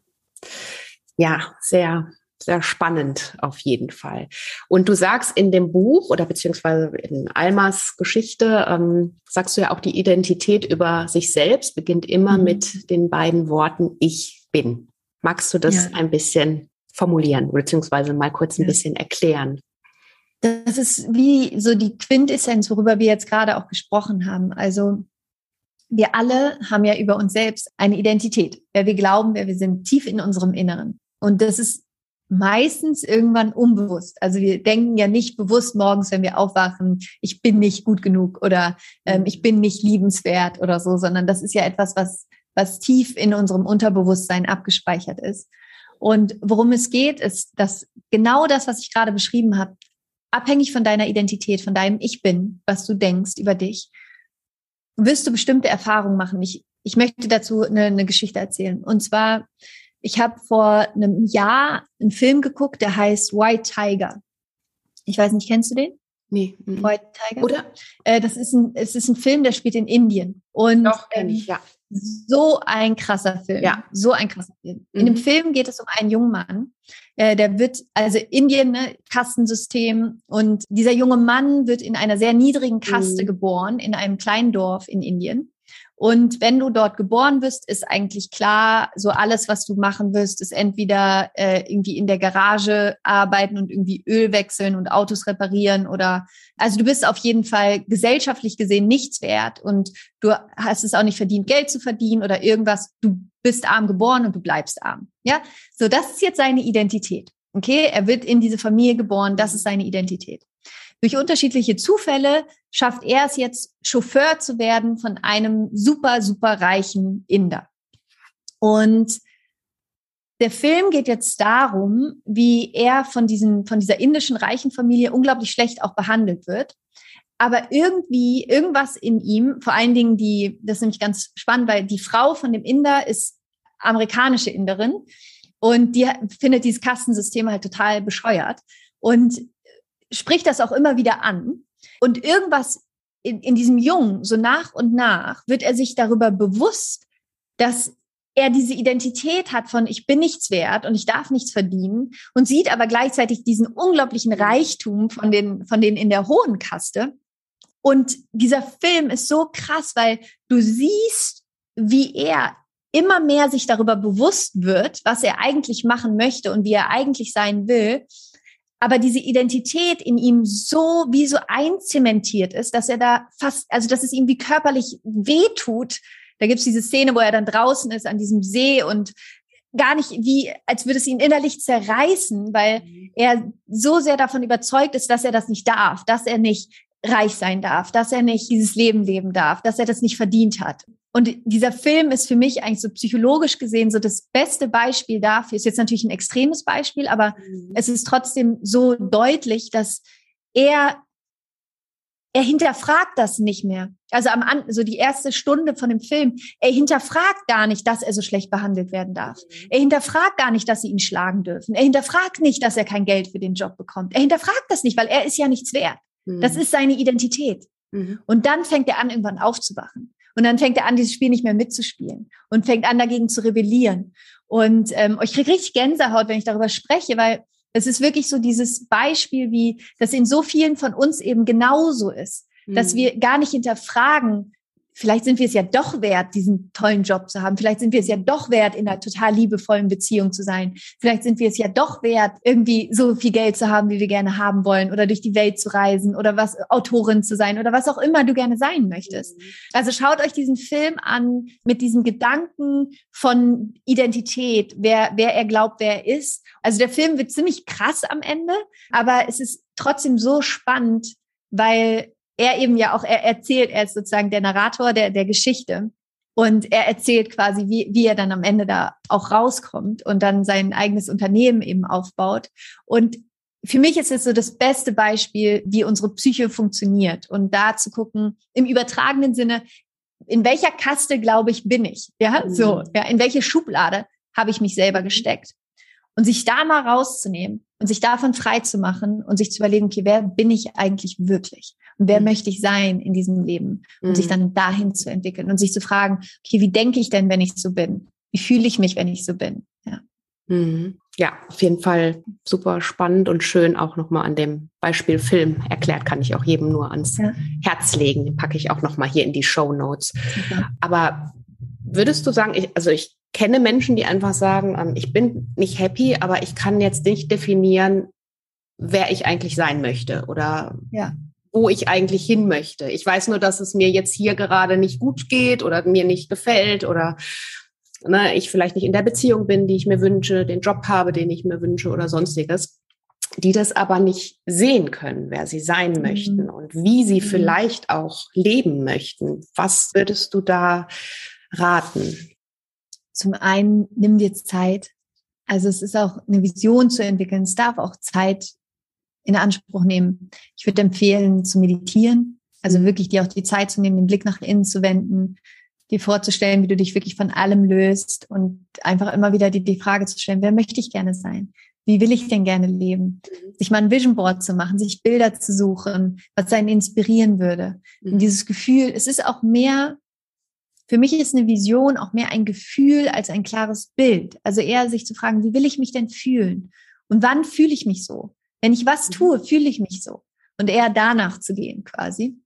[SPEAKER 1] ja, sehr, sehr spannend auf jeden Fall. Und du sagst in dem Buch oder beziehungsweise in Almas Geschichte, ähm, sagst du ja auch, die Identität über sich selbst beginnt immer mhm. mit den beiden Worten Ich bin. Magst du das ja. ein bisschen formulieren, beziehungsweise mal kurz ein ja. bisschen erklären?
[SPEAKER 2] Das ist wie so die Quintessenz, worüber wir jetzt gerade auch gesprochen haben. Also wir alle haben ja über uns selbst eine Identität, wer wir glauben, wer wir sind, tief in unserem Inneren. Und das ist meistens irgendwann unbewusst. Also wir denken ja nicht bewusst morgens, wenn wir aufwachen, ich bin nicht gut genug oder ähm, ich bin nicht liebenswert oder so, sondern das ist ja etwas, was, was tief in unserem Unterbewusstsein abgespeichert ist. Und worum es geht, ist, dass genau das, was ich gerade beschrieben habe, abhängig von deiner Identität, von deinem Ich bin, was du denkst über dich, wirst du bestimmte Erfahrungen machen. Ich, ich möchte dazu eine, eine Geschichte erzählen. Und zwar ich habe vor einem Jahr einen Film geguckt, der heißt White Tiger. Ich weiß nicht, kennst du den?
[SPEAKER 1] Nee.
[SPEAKER 2] Mhm. White Tiger. Oder? Äh, das ist ein, es ist ein Film, der spielt in Indien. Und
[SPEAKER 1] Doch, kenn ich, ja.
[SPEAKER 2] So ein krasser Film. Ja. So ein krasser Film. In dem mhm. Film geht es um einen jungen Mann. Äh, der wird, also Indien, ne, Kastensystem. Und dieser junge Mann wird in einer sehr niedrigen Kaste mhm. geboren, in einem kleinen Dorf in Indien. Und wenn du dort geboren bist, ist eigentlich klar, so alles, was du machen wirst, ist entweder äh, irgendwie in der Garage arbeiten und irgendwie Öl wechseln und Autos reparieren oder also du bist auf jeden Fall gesellschaftlich gesehen nichts wert und du hast es auch nicht verdient, Geld zu verdienen oder irgendwas. Du bist arm geboren und du bleibst arm. Ja, so das ist jetzt seine Identität. Okay, er wird in diese Familie geboren, das ist seine Identität. Durch unterschiedliche Zufälle schafft er es jetzt, Chauffeur zu werden von einem super, super reichen Inder. Und der Film geht jetzt darum, wie er von, diesen, von dieser indischen reichen Familie unglaublich schlecht auch behandelt wird. Aber irgendwie, irgendwas in ihm, vor allen Dingen die, das ist nämlich ganz spannend, weil die Frau von dem Inder ist amerikanische Inderin und die findet dieses Kastensystem halt total bescheuert. Und spricht das auch immer wieder an. Und irgendwas in, in diesem Jungen, so nach und nach, wird er sich darüber bewusst, dass er diese Identität hat von ich bin nichts wert und ich darf nichts verdienen und sieht aber gleichzeitig diesen unglaublichen Reichtum von den, von denen in der hohen Kaste. Und dieser Film ist so krass, weil du siehst, wie er immer mehr sich darüber bewusst wird, was er eigentlich machen möchte und wie er eigentlich sein will aber diese Identität in ihm so wie so einzementiert ist, dass er da fast, also dass es ihm wie körperlich wehtut. Da gibt's diese Szene, wo er dann draußen ist an diesem See und gar nicht wie, als würde es ihn innerlich zerreißen, weil mhm. er so sehr davon überzeugt ist, dass er das nicht darf, dass er nicht reich sein darf, dass er nicht dieses Leben leben darf, dass er das nicht verdient hat. Und dieser Film ist für mich eigentlich so psychologisch gesehen so das beste Beispiel dafür. Ist jetzt natürlich ein extremes Beispiel, aber mhm. es ist trotzdem so deutlich, dass er er hinterfragt das nicht mehr. Also am so also die erste Stunde von dem Film, er hinterfragt gar nicht, dass er so schlecht behandelt werden darf. Mhm. Er hinterfragt gar nicht, dass sie ihn schlagen dürfen. Er hinterfragt nicht, dass er kein Geld für den Job bekommt. Er hinterfragt das nicht, weil er ist ja nichts wert. Das mhm. ist seine Identität. Mhm. Und dann fängt er an, irgendwann aufzuwachen. Und dann fängt er an, dieses Spiel nicht mehr mitzuspielen und fängt an, dagegen zu rebellieren. Und ähm, ich kriege richtig Gänsehaut, wenn ich darüber spreche, weil es ist wirklich so dieses Beispiel, wie das in so vielen von uns eben genauso ist, mhm. dass wir gar nicht hinterfragen, vielleicht sind wir es ja doch wert, diesen tollen Job zu haben. Vielleicht sind wir es ja doch wert, in einer total liebevollen Beziehung zu sein. Vielleicht sind wir es ja doch wert, irgendwie so viel Geld zu haben, wie wir gerne haben wollen oder durch die Welt zu reisen oder was, Autorin zu sein oder was auch immer du gerne sein möchtest. Mhm. Also schaut euch diesen Film an mit diesem Gedanken von Identität, wer, wer er glaubt, wer er ist. Also der Film wird ziemlich krass am Ende, aber es ist trotzdem so spannend, weil er eben ja auch, er erzählt, er ist sozusagen der Narrator der, der Geschichte. Und er erzählt quasi, wie, wie er dann am Ende da auch rauskommt und dann sein eigenes Unternehmen eben aufbaut. Und für mich ist es so das beste Beispiel, wie unsere Psyche funktioniert. Und da zu gucken, im übertragenen Sinne, in welcher Kaste, glaube ich, bin ich? Ja, so, mhm. ja, in welche Schublade habe ich mich selber gesteckt? Und sich da mal rauszunehmen und sich davon frei zu machen und sich zu überlegen, okay, wer bin ich eigentlich wirklich? Wer mhm. möchte ich sein in diesem Leben? Und mhm. sich dann dahin zu entwickeln und sich zu fragen, okay, wie denke ich denn, wenn ich so bin? wie fühle ich mich, wenn ich so bin. Ja.
[SPEAKER 1] Mhm. Ja, auf jeden Fall super spannend und schön auch nochmal an dem Beispiel Film erklärt, kann ich auch jedem nur ans ja. Herz legen. Den packe ich auch nochmal hier in die Show Notes. Aber würdest du sagen, ich, also ich kenne Menschen, die einfach sagen, ähm, ich bin nicht happy, aber ich kann jetzt nicht definieren, wer ich eigentlich sein möchte oder ja. Wo ich eigentlich hin möchte. Ich weiß nur, dass es mir jetzt hier gerade nicht gut geht oder mir nicht gefällt oder ne, ich vielleicht nicht in der Beziehung bin, die ich mir wünsche, den Job habe, den ich mir wünsche oder sonstiges, die das aber nicht sehen können, wer sie sein mhm. möchten und wie sie mhm. vielleicht auch leben möchten. Was würdest du da raten?
[SPEAKER 2] Zum einen, nimm dir Zeit. Also es ist auch eine Vision zu entwickeln. Es darf auch Zeit in Anspruch nehmen. Ich würde empfehlen, zu meditieren. Also mhm. wirklich dir auch die Zeit zu nehmen, den Blick nach innen zu wenden, dir vorzustellen, wie du dich wirklich von allem löst und einfach immer wieder die, die Frage zu stellen, wer möchte ich gerne sein? Wie will ich denn gerne leben? Mhm. Sich mal ein Vision Board zu machen, sich Bilder zu suchen, was einen inspirieren würde. Und mhm. dieses Gefühl, es ist auch mehr, für mich ist eine Vision auch mehr ein Gefühl als ein klares Bild. Also eher sich zu fragen, wie will ich mich denn fühlen? Und wann fühle ich mich so? Wenn ich was mhm. tue, fühle ich mich so. Und eher danach zu gehen quasi.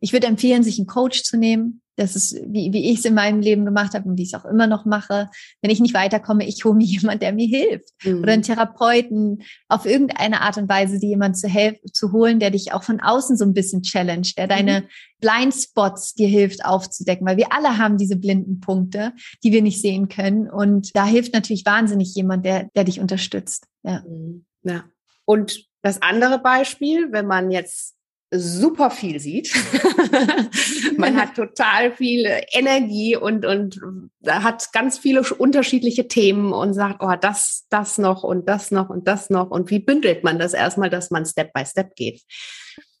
[SPEAKER 2] Ich würde empfehlen, sich einen Coach zu nehmen, das ist, wie, wie ich es in meinem Leben gemacht habe und wie ich es auch immer noch mache. Wenn ich nicht weiterkomme, ich hole mir jemand, der mir hilft. Mhm. Oder einen Therapeuten, auf irgendeine Art und Weise, die jemand zu helfen, zu holen, der dich auch von außen so ein bisschen challenge, der mhm. deine Blindspots dir hilft aufzudecken, weil wir alle haben diese blinden Punkte, die wir nicht sehen können. Und da hilft natürlich wahnsinnig jemand, der, der dich unterstützt. Ja.
[SPEAKER 1] Mhm. ja. Und das andere Beispiel, wenn man jetzt super viel sieht. Man hat total viel Energie und, und hat ganz viele unterschiedliche Themen und sagt, oh, das, das noch und das noch und das noch. Und wie bündelt man das erstmal, dass man Step by Step geht?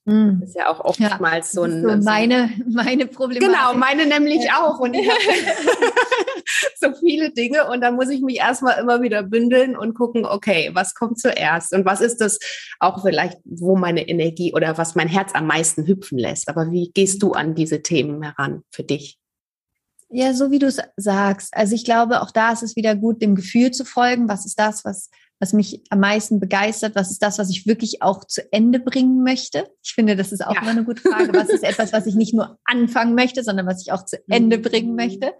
[SPEAKER 2] Mhm. Das ist ja auch oftmals ja, so ein. So meine, meine Problematik.
[SPEAKER 1] Genau, meine nämlich ja. auch. Und ich habe so viele Dinge und dann muss ich mich erstmal immer wieder bündeln und gucken, okay, was kommt zuerst und was ist das auch vielleicht, wo meine Energie oder was mein Herz am meisten hüpfen lässt. Aber wie gehst du an diese Themen heran für dich?
[SPEAKER 2] Ja, so wie du es sagst. Also ich glaube, auch da ist es wieder gut, dem Gefühl zu folgen. Was ist das, was was mich am meisten begeistert? Was ist das, was ich wirklich auch zu Ende bringen möchte? Ich finde, das ist auch ja. immer eine gute Frage. Was ist etwas, was ich nicht nur anfangen möchte, sondern was ich auch zu Ende bringen mhm. möchte?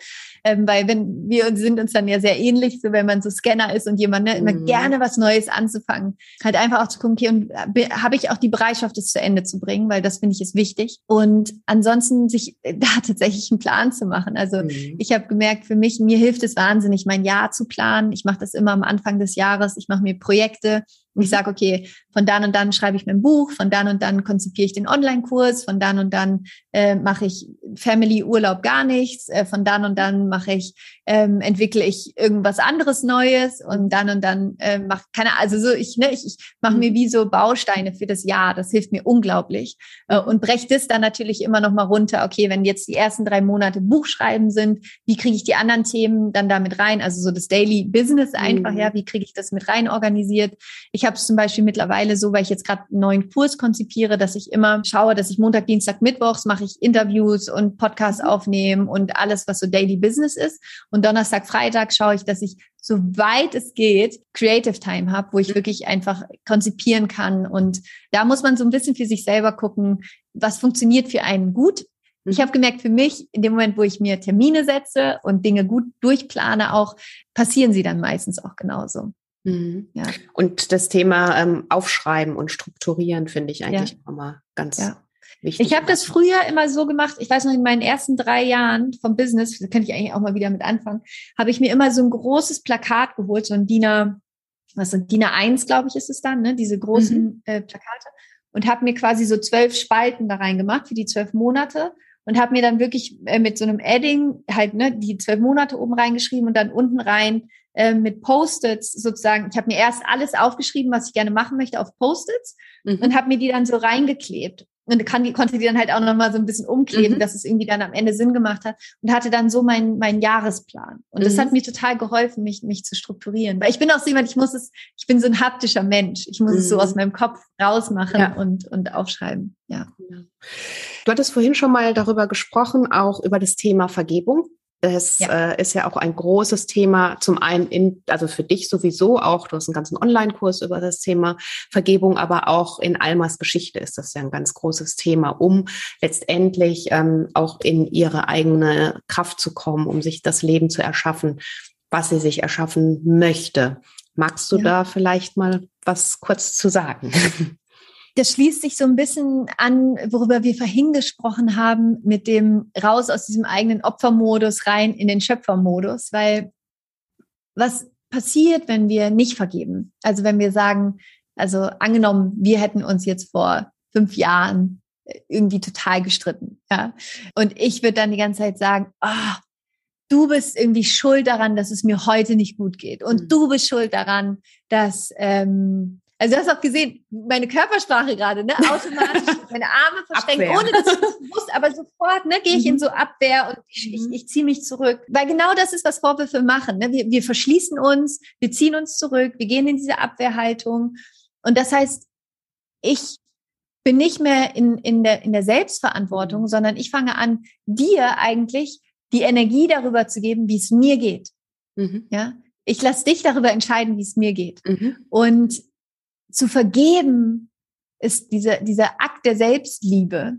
[SPEAKER 2] Ähm, weil wenn wir sind uns dann ja sehr ähnlich, so wenn man so Scanner ist und jemand ne, immer mhm. gerne was Neues anzufangen, halt einfach auch zu gucken, okay, und äh, habe ich auch die Bereitschaft, es zu Ende zu bringen, weil das finde ich ist wichtig. Und ansonsten sich da tatsächlich einen Plan zu machen. Also mhm. ich habe gemerkt, für mich, mir hilft es wahnsinnig, mein Jahr zu planen. Ich mache das immer am Anfang des Jahres. Ich mache mir Projekte ich mhm. sage, okay, von dann und dann schreibe ich mir ein Buch, von dann und dann konzipiere ich den Online-Kurs, von dann und dann äh, mache ich Family-Urlaub gar nichts, äh, von dann und dann mache ich, ähm, entwickle ich irgendwas anderes Neues und dann und dann äh, mache keine, also so ich, ne, ich, ich mache mir mhm. wie so Bausteine für das Jahr. Das hilft mir unglaublich äh, und breche das dann natürlich immer noch mal runter. Okay, wenn jetzt die ersten drei Monate Buchschreiben sind, wie kriege ich die anderen Themen dann damit rein? Also so das Daily Business einfach, mhm. ja, wie kriege ich das mit rein organisiert? Ich habe es zum Beispiel mittlerweile so, weil ich jetzt gerade einen neuen Kurs konzipiere, dass ich immer schaue, dass ich Montag, Dienstag, Mittwochs mache ich Interviews und Podcasts mhm. aufnehmen und alles, was so Daily Business ist. Und Donnerstag, Freitag schaue ich, dass ich soweit es geht, Creative Time habe, wo ich mhm. wirklich einfach konzipieren kann. Und da muss man so ein bisschen für sich selber gucken, was funktioniert für einen gut. Ich mhm. habe gemerkt, für mich, in dem Moment, wo ich mir Termine setze und Dinge gut durchplane, auch passieren sie dann meistens auch genauso.
[SPEAKER 1] Mhm. Ja. Und das Thema ähm, Aufschreiben und Strukturieren finde ich eigentlich ja. immer ganz ja. wichtig.
[SPEAKER 2] Ich habe das früher immer so gemacht, ich weiß noch, in meinen ersten drei Jahren vom Business, da könnte ich eigentlich auch mal wieder mit anfangen, habe ich mir immer so ein großes Plakat geholt, so ein DIN was sind DIN A1, glaube ich, ist es dann, ne? diese großen mhm. äh, Plakate und habe mir quasi so zwölf Spalten da reingemacht für die zwölf Monate und habe mir dann wirklich äh, mit so einem Adding halt ne, die zwölf Monate oben reingeschrieben und dann unten rein äh, mit Post-its sozusagen. Ich habe mir erst alles aufgeschrieben, was ich gerne machen möchte, auf Post-its mhm. und habe mir die dann so reingeklebt und kann die, konnte die dann halt auch nochmal so ein bisschen umkleben, mhm. dass es irgendwie dann am Ende Sinn gemacht hat und hatte dann so meinen mein Jahresplan. Und mhm. das hat mir total geholfen, mich, mich zu strukturieren. Weil ich bin auch so jemand, ich muss es, ich bin so ein haptischer Mensch. Ich muss mhm. es so aus mhm. meinem Kopf rausmachen ja. und, und aufschreiben. Ja.
[SPEAKER 1] Du hattest vorhin schon mal darüber gesprochen, auch über das Thema Vergebung. Das ja. Äh, ist ja auch ein großes Thema. Zum einen in, also für dich sowieso auch, du hast einen ganzen Online-Kurs über das Thema Vergebung, aber auch in Almas Geschichte ist das ja ein ganz großes Thema, um letztendlich ähm, auch in ihre eigene Kraft zu kommen, um sich das Leben zu erschaffen, was sie sich erschaffen möchte. Magst du ja. da vielleicht mal was kurz zu sagen?
[SPEAKER 2] Das schließt sich so ein bisschen an, worüber wir vorhin gesprochen haben, mit dem raus aus diesem eigenen Opfermodus rein in den Schöpfermodus, weil was passiert, wenn wir nicht vergeben? Also wenn wir sagen, also angenommen, wir hätten uns jetzt vor fünf Jahren irgendwie total gestritten, ja, und ich würde dann die ganze Zeit sagen, ah, oh, du bist irgendwie schuld daran, dass es mir heute nicht gut geht. Und mhm. du bist schuld daran, dass, ähm, also du hast auch gesehen, meine Körpersprache gerade, ne, automatisch meine Arme verschränkt, ohne dass ich das wusste, aber sofort, ne, gehe ich mhm. in so Abwehr und ich, ich, mhm. ich ziehe mich zurück. Weil genau das ist, was Vorwürfe machen. Ne? Wir, wir verschließen uns, wir ziehen uns zurück, wir gehen in diese Abwehrhaltung. Und das heißt, ich bin nicht mehr in, in, der, in der Selbstverantwortung, mhm. sondern ich fange an, dir eigentlich die Energie darüber zu geben, wie es mir geht. Mhm. Ja, ich lasse dich darüber entscheiden, wie es mir geht. Mhm. Und zu vergeben ist dieser, dieser Akt der Selbstliebe,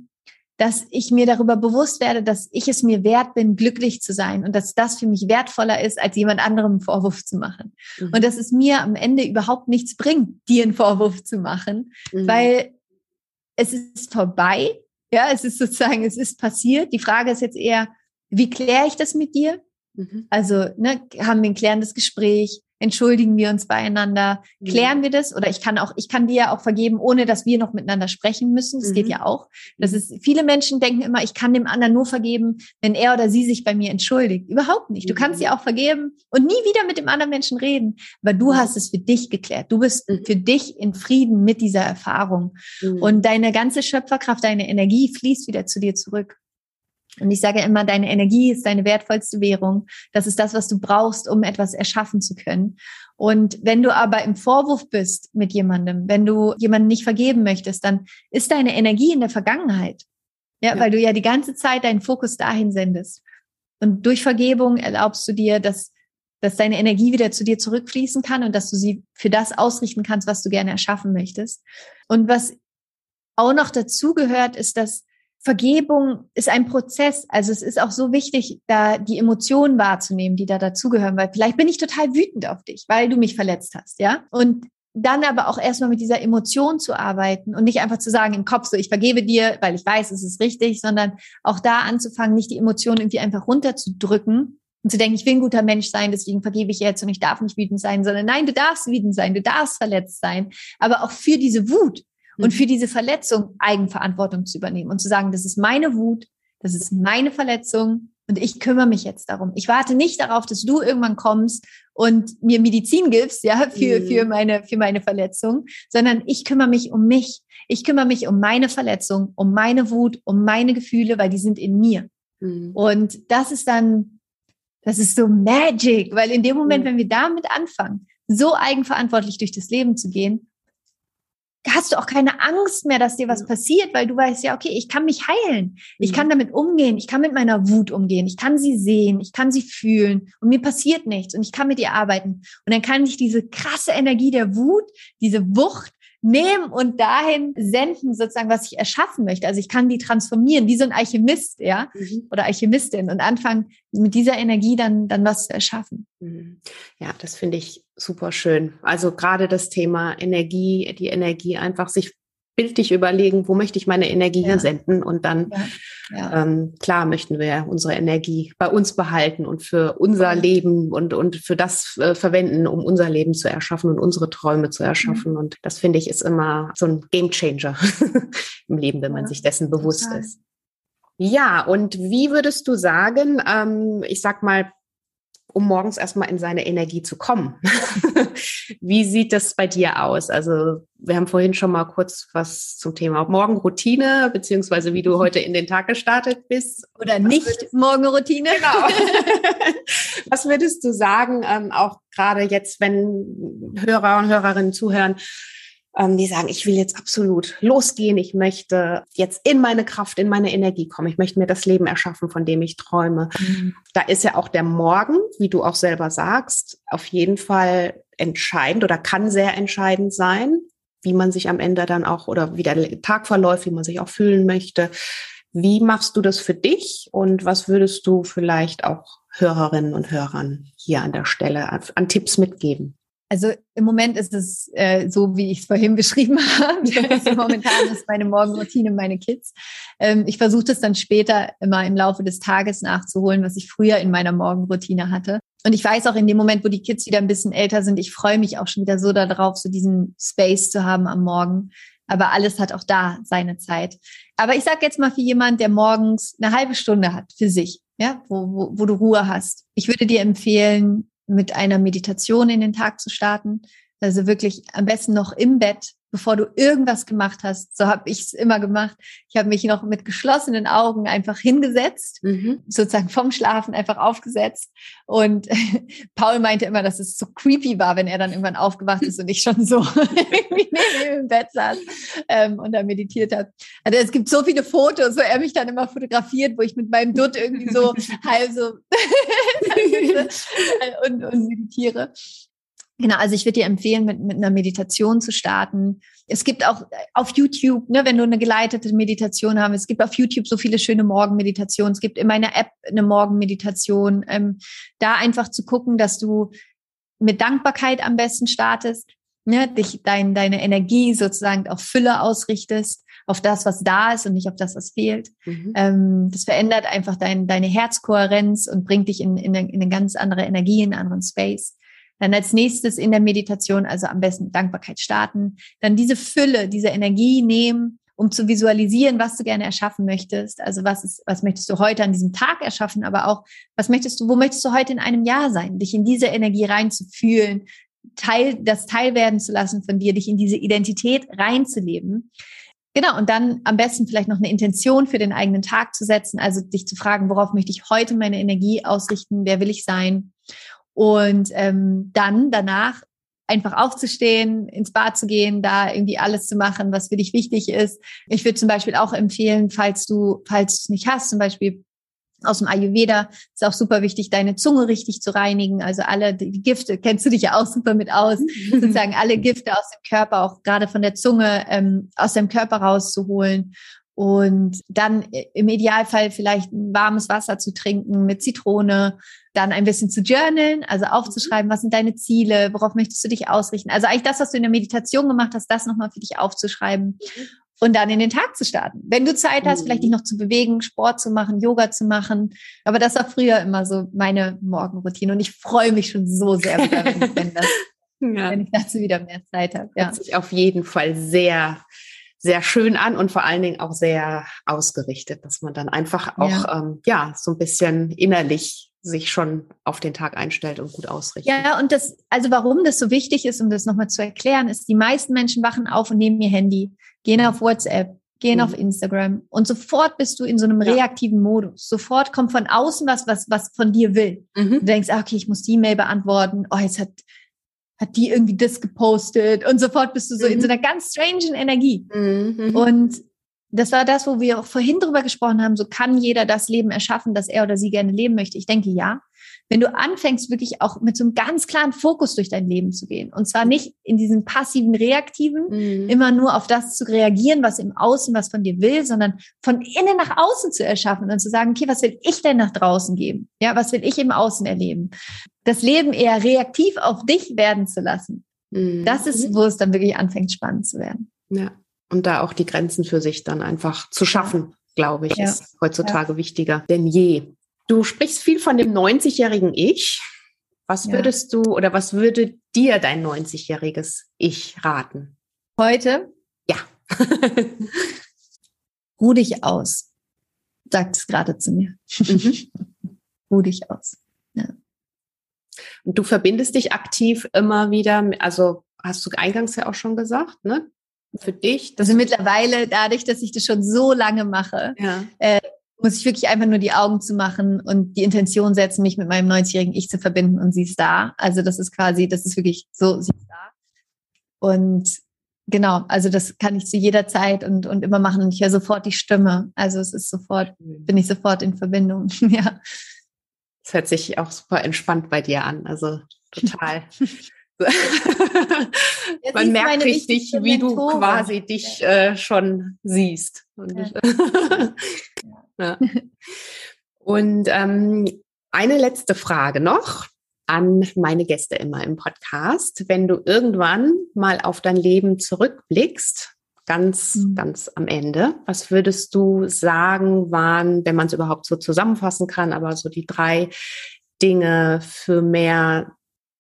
[SPEAKER 2] dass ich mir darüber bewusst werde, dass ich es mir wert bin, glücklich zu sein und dass das für mich wertvoller ist, als jemand anderem einen Vorwurf zu machen. Mhm. Und dass es mir am Ende überhaupt nichts bringt, dir einen Vorwurf zu machen, mhm. weil es ist vorbei. Ja, es ist sozusagen, es ist passiert. Die Frage ist jetzt eher, wie kläre ich das mit dir? Mhm. Also ne, haben wir ein klärendes Gespräch, entschuldigen wir uns beieinander, mhm. klären wir das oder ich kann auch, ich kann dir ja auch vergeben, ohne dass wir noch miteinander sprechen müssen. Das mhm. geht ja auch. Das mhm. ist, viele Menschen denken immer, ich kann dem anderen nur vergeben, wenn er oder sie sich bei mir entschuldigt. Überhaupt nicht. Du mhm. kannst ja auch vergeben und nie wieder mit dem anderen Menschen reden, aber du hast es für dich geklärt. Du bist für dich in Frieden mit dieser Erfahrung und deine ganze Schöpferkraft, deine Energie fließt wieder zu dir zurück. Und ich sage immer, deine Energie ist deine wertvollste Währung. Das ist das, was du brauchst, um etwas erschaffen zu können. Und wenn du aber im Vorwurf bist mit jemandem, wenn du jemanden nicht vergeben möchtest, dann ist deine Energie in der Vergangenheit. Ja, ja. weil du ja die ganze Zeit deinen Fokus dahin sendest. Und durch Vergebung erlaubst du dir, dass, dass deine Energie wieder zu dir zurückfließen kann und dass du sie für das ausrichten kannst, was du gerne erschaffen möchtest. Und was auch noch dazu gehört, ist, dass Vergebung ist ein Prozess. Also es ist auch so wichtig, da die Emotionen wahrzunehmen, die da dazugehören, weil vielleicht bin ich total wütend auf dich, weil du mich verletzt hast, ja? Und dann aber auch erstmal mit dieser Emotion zu arbeiten und nicht einfach zu sagen im Kopf so, ich vergebe dir, weil ich weiß, es ist richtig, sondern auch da anzufangen, nicht die Emotionen irgendwie einfach runterzudrücken und zu denken, ich will ein guter Mensch sein, deswegen vergebe ich jetzt und ich darf nicht wütend sein, sondern nein, du darfst wütend sein, du darfst verletzt sein, aber auch für diese Wut und für mhm. diese Verletzung Eigenverantwortung zu übernehmen und zu sagen, das ist meine Wut, das ist meine Verletzung und ich kümmere mich jetzt darum. Ich warte nicht darauf, dass du irgendwann kommst und mir Medizin gibst, ja, für, mhm. für meine, für meine Verletzung, sondern ich kümmere mich um mich. Ich kümmere mich um meine Verletzung, um meine Wut, um meine Gefühle, weil die sind in mir. Mhm. Und das ist dann, das ist so Magic, weil in dem Moment, mhm. wenn wir damit anfangen, so eigenverantwortlich durch das Leben zu gehen, hast du auch keine Angst mehr, dass dir was passiert, weil du weißt ja, okay, ich kann mich heilen. Ich mhm. kann damit umgehen. Ich kann mit meiner Wut umgehen. Ich kann sie sehen. Ich kann sie fühlen. Und mir passiert nichts. Und ich kann mit ihr arbeiten. Und dann kann ich diese krasse Energie der Wut, diese Wucht nehmen und dahin senden, sozusagen, was ich erschaffen möchte. Also ich kann die transformieren, wie so ein Alchemist, ja, mhm. oder Alchemistin und anfangen, mit dieser Energie dann, dann was zu erschaffen.
[SPEAKER 1] Mhm. Ja, das finde ich super schön. Also gerade das Thema Energie, die Energie einfach sich bildlich überlegen, wo möchte ich meine Energie ja. hinsenden und dann ja. Ja. Ähm, klar möchten wir unsere Energie bei uns behalten und für unser Leben und und für das äh, verwenden, um unser Leben zu erschaffen und unsere Träume zu erschaffen mhm. und das finde ich ist immer so ein Gamechanger im Leben, wenn man sich dessen bewusst total. ist. Ja, und wie würdest du sagen, ähm, ich sag mal, um morgens erstmal in seine Energie zu kommen. Wie sieht das bei dir aus? Also wir haben vorhin schon mal kurz was zum Thema Morgenroutine, beziehungsweise wie du heute in den Tag gestartet bist.
[SPEAKER 2] Oder nicht Morgenroutine. Genau.
[SPEAKER 1] was würdest du sagen, ähm, auch gerade jetzt, wenn Hörer und Hörerinnen zuhören, ähm, die sagen, ich will jetzt absolut losgehen, ich möchte jetzt in meine Kraft, in meine Energie kommen, ich möchte mir das Leben erschaffen, von dem ich träume. Mhm. Da ist ja auch der Morgen, wie du auch selber sagst, auf jeden Fall entscheidend oder kann sehr entscheidend sein, wie man sich am Ende dann auch oder wie der Tag verläuft, wie man sich auch fühlen möchte. Wie machst du das für dich und was würdest du vielleicht auch Hörerinnen und Hörern hier an der Stelle an, an Tipps mitgeben?
[SPEAKER 2] Also im Moment ist es äh, so, wie ich es vorhin beschrieben habe. momentan ist meine Morgenroutine meine Kids. Ähm, ich versuche das dann später immer im Laufe des Tages nachzuholen, was ich früher in meiner Morgenroutine hatte. Und ich weiß auch in dem Moment, wo die Kids wieder ein bisschen älter sind, ich freue mich auch schon wieder so darauf, so diesen Space zu haben am Morgen. Aber alles hat auch da seine Zeit. Aber ich sage jetzt mal für jemand, der morgens eine halbe Stunde hat für sich, ja, wo, wo, wo du Ruhe hast. Ich würde dir empfehlen, mit einer Meditation in den Tag zu starten. Also wirklich am besten noch im Bett bevor du irgendwas gemacht hast. So habe ich es immer gemacht. Ich habe mich noch mit geschlossenen Augen einfach hingesetzt, mhm. sozusagen vom Schlafen einfach aufgesetzt. Und Paul meinte immer, dass es so creepy war, wenn er dann irgendwann aufgewacht ist und ich schon so neben ihm im Bett saß ähm, und da meditiert hat. Also es gibt so viele Fotos, wo er mich dann immer fotografiert, wo ich mit meinem Dutt irgendwie so halb so und, und meditiere. Genau, also ich würde dir empfehlen, mit, mit einer Meditation zu starten. Es gibt auch auf YouTube, ne, wenn du eine geleitete Meditation haben, es gibt auf YouTube so viele schöne Morgenmeditationen. Es gibt in meiner App eine Morgenmeditation. Ähm, da einfach zu gucken, dass du mit Dankbarkeit am besten startest, ne, dich dein, deine Energie sozusagen auf Fülle ausrichtest, auf das, was da ist und nicht auf das, was fehlt. Mhm. Ähm, das verändert einfach dein, deine Herzkohärenz und bringt dich in, in, eine, in eine ganz andere Energie, in einen anderen Space. Dann als nächstes in der Meditation, also am besten Dankbarkeit starten. Dann diese Fülle, diese Energie nehmen, um zu visualisieren, was du gerne erschaffen möchtest. Also was ist, was möchtest du heute an diesem Tag erschaffen, aber auch, was möchtest du, wo möchtest du heute in einem Jahr sein? Dich in diese Energie reinzufühlen, Teil, das Teil werden zu lassen von dir, dich in diese Identität reinzuleben. Genau, und dann am besten vielleicht noch eine Intention für den eigenen Tag zu setzen, also dich zu fragen, worauf möchte ich heute meine Energie ausrichten, wer will ich sein? Und ähm, dann danach einfach aufzustehen, ins Bad zu gehen, da irgendwie alles zu machen, was für dich wichtig ist. Ich würde zum Beispiel auch empfehlen, falls du, falls du es nicht hast, zum Beispiel aus dem Ayurveda ist auch super wichtig, deine Zunge richtig zu reinigen. Also alle die Gifte, kennst du dich ja auch super mit aus, sozusagen alle Gifte aus dem Körper, auch gerade von der Zunge ähm, aus dem Körper rauszuholen und dann im Idealfall vielleicht ein warmes Wasser zu trinken mit Zitrone, dann ein bisschen zu journalen, also aufzuschreiben, was sind deine Ziele, worauf möchtest du dich ausrichten. Also eigentlich das, was du in der Meditation gemacht hast, das nochmal für dich aufzuschreiben und dann in den Tag zu starten. Wenn du Zeit hast, vielleicht dich noch zu bewegen, Sport zu machen, Yoga zu machen. Aber das war früher immer so meine Morgenroutine und ich freue mich schon so sehr, wenn, das, ja. wenn ich dazu wieder mehr Zeit habe.
[SPEAKER 1] Ja. Hört sich auf jeden Fall sehr sehr schön an und vor allen Dingen auch sehr ausgerichtet, dass man dann einfach auch ja, ähm, ja so ein bisschen innerlich sich schon auf den Tag einstellt und gut ausrichtet.
[SPEAKER 2] Ja, und das, also warum das so wichtig ist, um das nochmal zu erklären, ist, die meisten Menschen wachen auf und nehmen ihr Handy, gehen auf WhatsApp, gehen mhm. auf Instagram und sofort bist du in so einem ja. reaktiven Modus. Sofort kommt von außen was, was, was von dir will. Mhm. Du denkst, ah, okay, ich muss die Mail beantworten. Oh, jetzt hat hat die irgendwie das gepostet und sofort bist du so mhm. in so einer ganz strangen Energie. Mhm. Und das war das, wo wir auch vorhin drüber gesprochen haben, so kann jeder das Leben erschaffen, das er oder sie gerne leben möchte. Ich denke ja. Wenn du anfängst, wirklich auch mit so einem ganz klaren Fokus durch dein Leben zu gehen und zwar nicht in diesen passiven, reaktiven, mhm. immer nur auf das zu reagieren, was im Außen, was von dir will, sondern von innen nach außen zu erschaffen und zu sagen, okay, was will ich denn nach draußen geben? Ja, was will ich im Außen erleben? Das Leben eher reaktiv auf dich werden zu lassen. Mhm. Das ist, wo es dann wirklich anfängt, spannend zu werden.
[SPEAKER 1] Ja. Und da auch die Grenzen für sich dann einfach zu schaffen, glaube ich, ja. ist heutzutage ja. wichtiger denn je. Du sprichst viel von dem 90-jährigen Ich. Was würdest ja. du oder was würde dir dein 90-jähriges Ich raten?
[SPEAKER 2] Heute?
[SPEAKER 1] Ja.
[SPEAKER 2] Ruh dich aus, sagt es gerade zu mir. Mhm. Ruh dich aus. Ja.
[SPEAKER 1] Und du verbindest dich aktiv immer wieder, also hast du eingangs ja auch schon gesagt, ne? Für dich.
[SPEAKER 2] Also mittlerweile, dadurch, dass ich das schon so lange mache, ja. äh, muss ich wirklich einfach nur die Augen zu machen und die Intention setzen, mich mit meinem 90-jährigen Ich zu verbinden und sie ist da. Also das ist quasi, das ist wirklich so, sie ist da. Und genau, also das kann ich zu jeder Zeit und, und immer machen und ich höre sofort die Stimme. Also es ist sofort, bin ich sofort in Verbindung. ja.
[SPEAKER 1] Das hört sich auch super entspannt bei dir an. Also total. Man merkt richtig, wie du quasi dich äh, schon siehst. Und, ja. ja. Und ähm, eine letzte Frage noch an meine Gäste immer im Podcast. Wenn du irgendwann mal auf dein Leben zurückblickst, ganz, mhm. ganz am Ende, was würdest du sagen, waren, wenn man es überhaupt so zusammenfassen kann, aber so die drei Dinge für mehr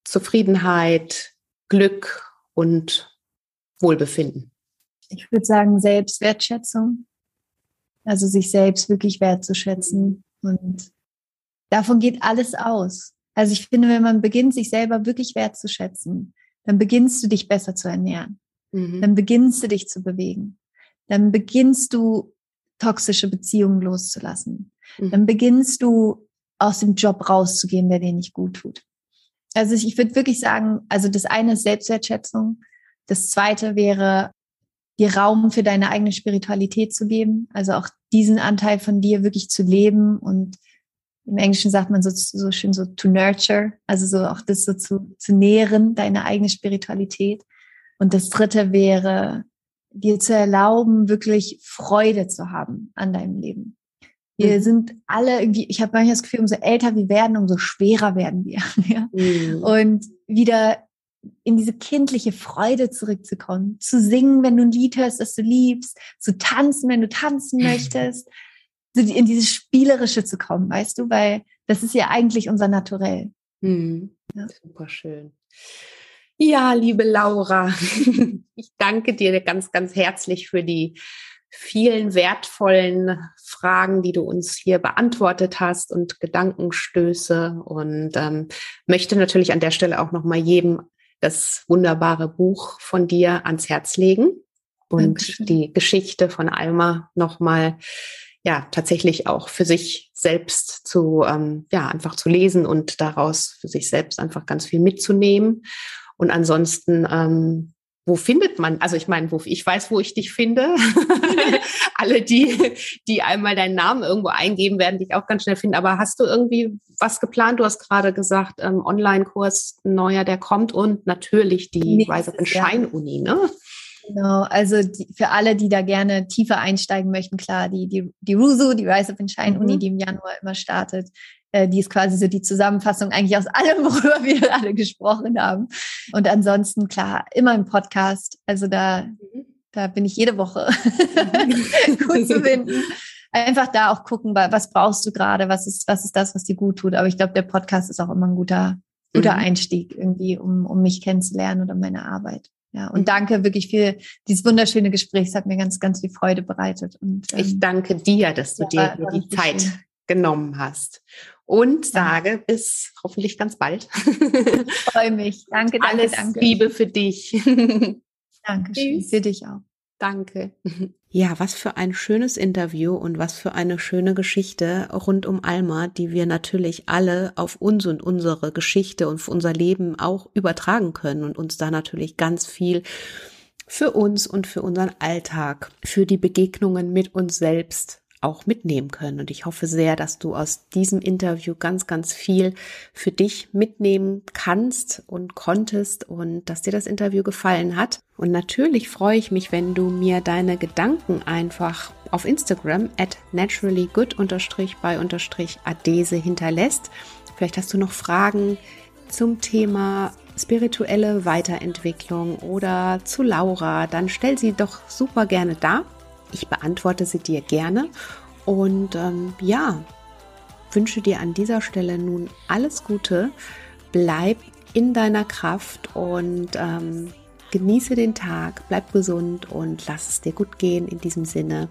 [SPEAKER 1] Zufriedenheit, Glück und Wohlbefinden?
[SPEAKER 2] Ich würde sagen Selbstwertschätzung. Also sich selbst wirklich wertzuschätzen. Und davon geht alles aus. Also ich finde, wenn man beginnt, sich selber wirklich wertzuschätzen, dann beginnst du dich besser zu ernähren. Mhm. Dann beginnst du dich zu bewegen. Dann beginnst du toxische Beziehungen loszulassen. Mhm. Dann beginnst du aus dem Job rauszugehen, der dir nicht gut tut. Also ich würde wirklich sagen, also das eine ist Selbstwertschätzung. Das zweite wäre, dir Raum für deine eigene Spiritualität zu geben. Also auch diesen Anteil von dir wirklich zu leben und im Englischen sagt man so, so schön so to nurture, also so auch das so zu, zu nähren, deine eigene Spiritualität. Und das dritte wäre, dir zu erlauben, wirklich Freude zu haben an deinem Leben. Wir mhm. sind alle irgendwie, ich habe manchmal das Gefühl, umso älter wir werden, umso schwerer werden wir. Ja? Mhm. Und wieder in diese kindliche Freude zurückzukommen, zu singen, wenn du ein Lied hörst, das du liebst, zu tanzen, wenn du tanzen möchtest, in dieses Spielerische zu kommen, weißt du, weil das ist ja eigentlich unser Naturell.
[SPEAKER 1] Mhm. Ja. Super schön. Ja, liebe Laura, ich danke dir ganz, ganz herzlich für die vielen wertvollen Fragen, die du uns hier beantwortet hast und Gedankenstöße und ähm, möchte natürlich an der Stelle auch noch mal jedem das wunderbare Buch von dir ans Herz legen und Dankeschön. die Geschichte von Alma noch mal ja tatsächlich auch für sich selbst zu ähm, ja einfach zu lesen und daraus für sich selbst einfach ganz viel mitzunehmen und ansonsten ähm, wo findet man, also ich meine, wo ich weiß, wo ich dich finde. Alle, die, die einmal deinen Namen irgendwo eingeben, werden dich auch ganz schnell finden. Aber hast du irgendwie was geplant? Du hast gerade gesagt, ähm, Online-Kurs neuer, der kommt und natürlich die Rise Up Shine-Uni, ne?
[SPEAKER 2] Genau, also die, für alle, die da gerne tiefer einsteigen möchten, klar, die, die, die RUSU, die Rise Up in Shine Uni, mhm. die im Januar immer startet, äh, die ist quasi so die Zusammenfassung eigentlich aus allem, worüber wir alle gesprochen haben. Und ansonsten, klar, immer im Podcast. Also da, mhm. da bin ich jede Woche gut zu finden. Einfach da auch gucken, was brauchst du gerade, was ist, was ist das, was dir gut tut. Aber ich glaube, der Podcast ist auch immer ein guter, guter mhm. Einstieg irgendwie, um, um mich kennenzulernen oder meine Arbeit. Ja, und mhm. danke wirklich für dieses wunderschöne Gespräch. Es hat mir ganz, ganz viel Freude bereitet. Und,
[SPEAKER 1] ähm, ich danke dir, dass du ja, dir die Zeit schön. genommen hast und sage bis hoffentlich ganz bald.
[SPEAKER 2] Ich freue mich. Danke, danke,
[SPEAKER 1] Alles
[SPEAKER 2] danke.
[SPEAKER 1] Liebe für dich.
[SPEAKER 2] Dankeschön. Für dich auch.
[SPEAKER 1] Danke. Ja, was für ein schönes Interview und was für eine schöne Geschichte rund um Alma, die wir natürlich alle auf uns und unsere Geschichte und für unser Leben auch übertragen können und uns da natürlich ganz viel für uns und für unseren Alltag, für die Begegnungen mit uns selbst auch mitnehmen können. Und ich hoffe sehr, dass du aus diesem Interview ganz, ganz viel für dich mitnehmen kannst und konntest und dass dir das Interview gefallen hat. Und natürlich freue ich mich, wenn du mir deine Gedanken einfach auf Instagram at naturallygood-by-adese hinterlässt. Vielleicht hast du noch Fragen zum Thema spirituelle Weiterentwicklung oder zu Laura, dann stell sie doch super gerne da. Ich beantworte sie dir gerne und ähm, ja, wünsche dir an dieser Stelle nun alles Gute. Bleib in deiner Kraft und ähm, genieße den Tag, bleib gesund und lass es dir gut gehen in diesem Sinne.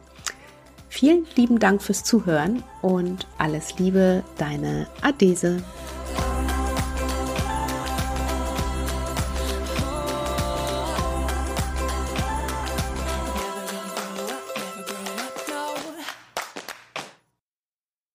[SPEAKER 1] Vielen lieben Dank fürs Zuhören und alles Liebe, deine Adese.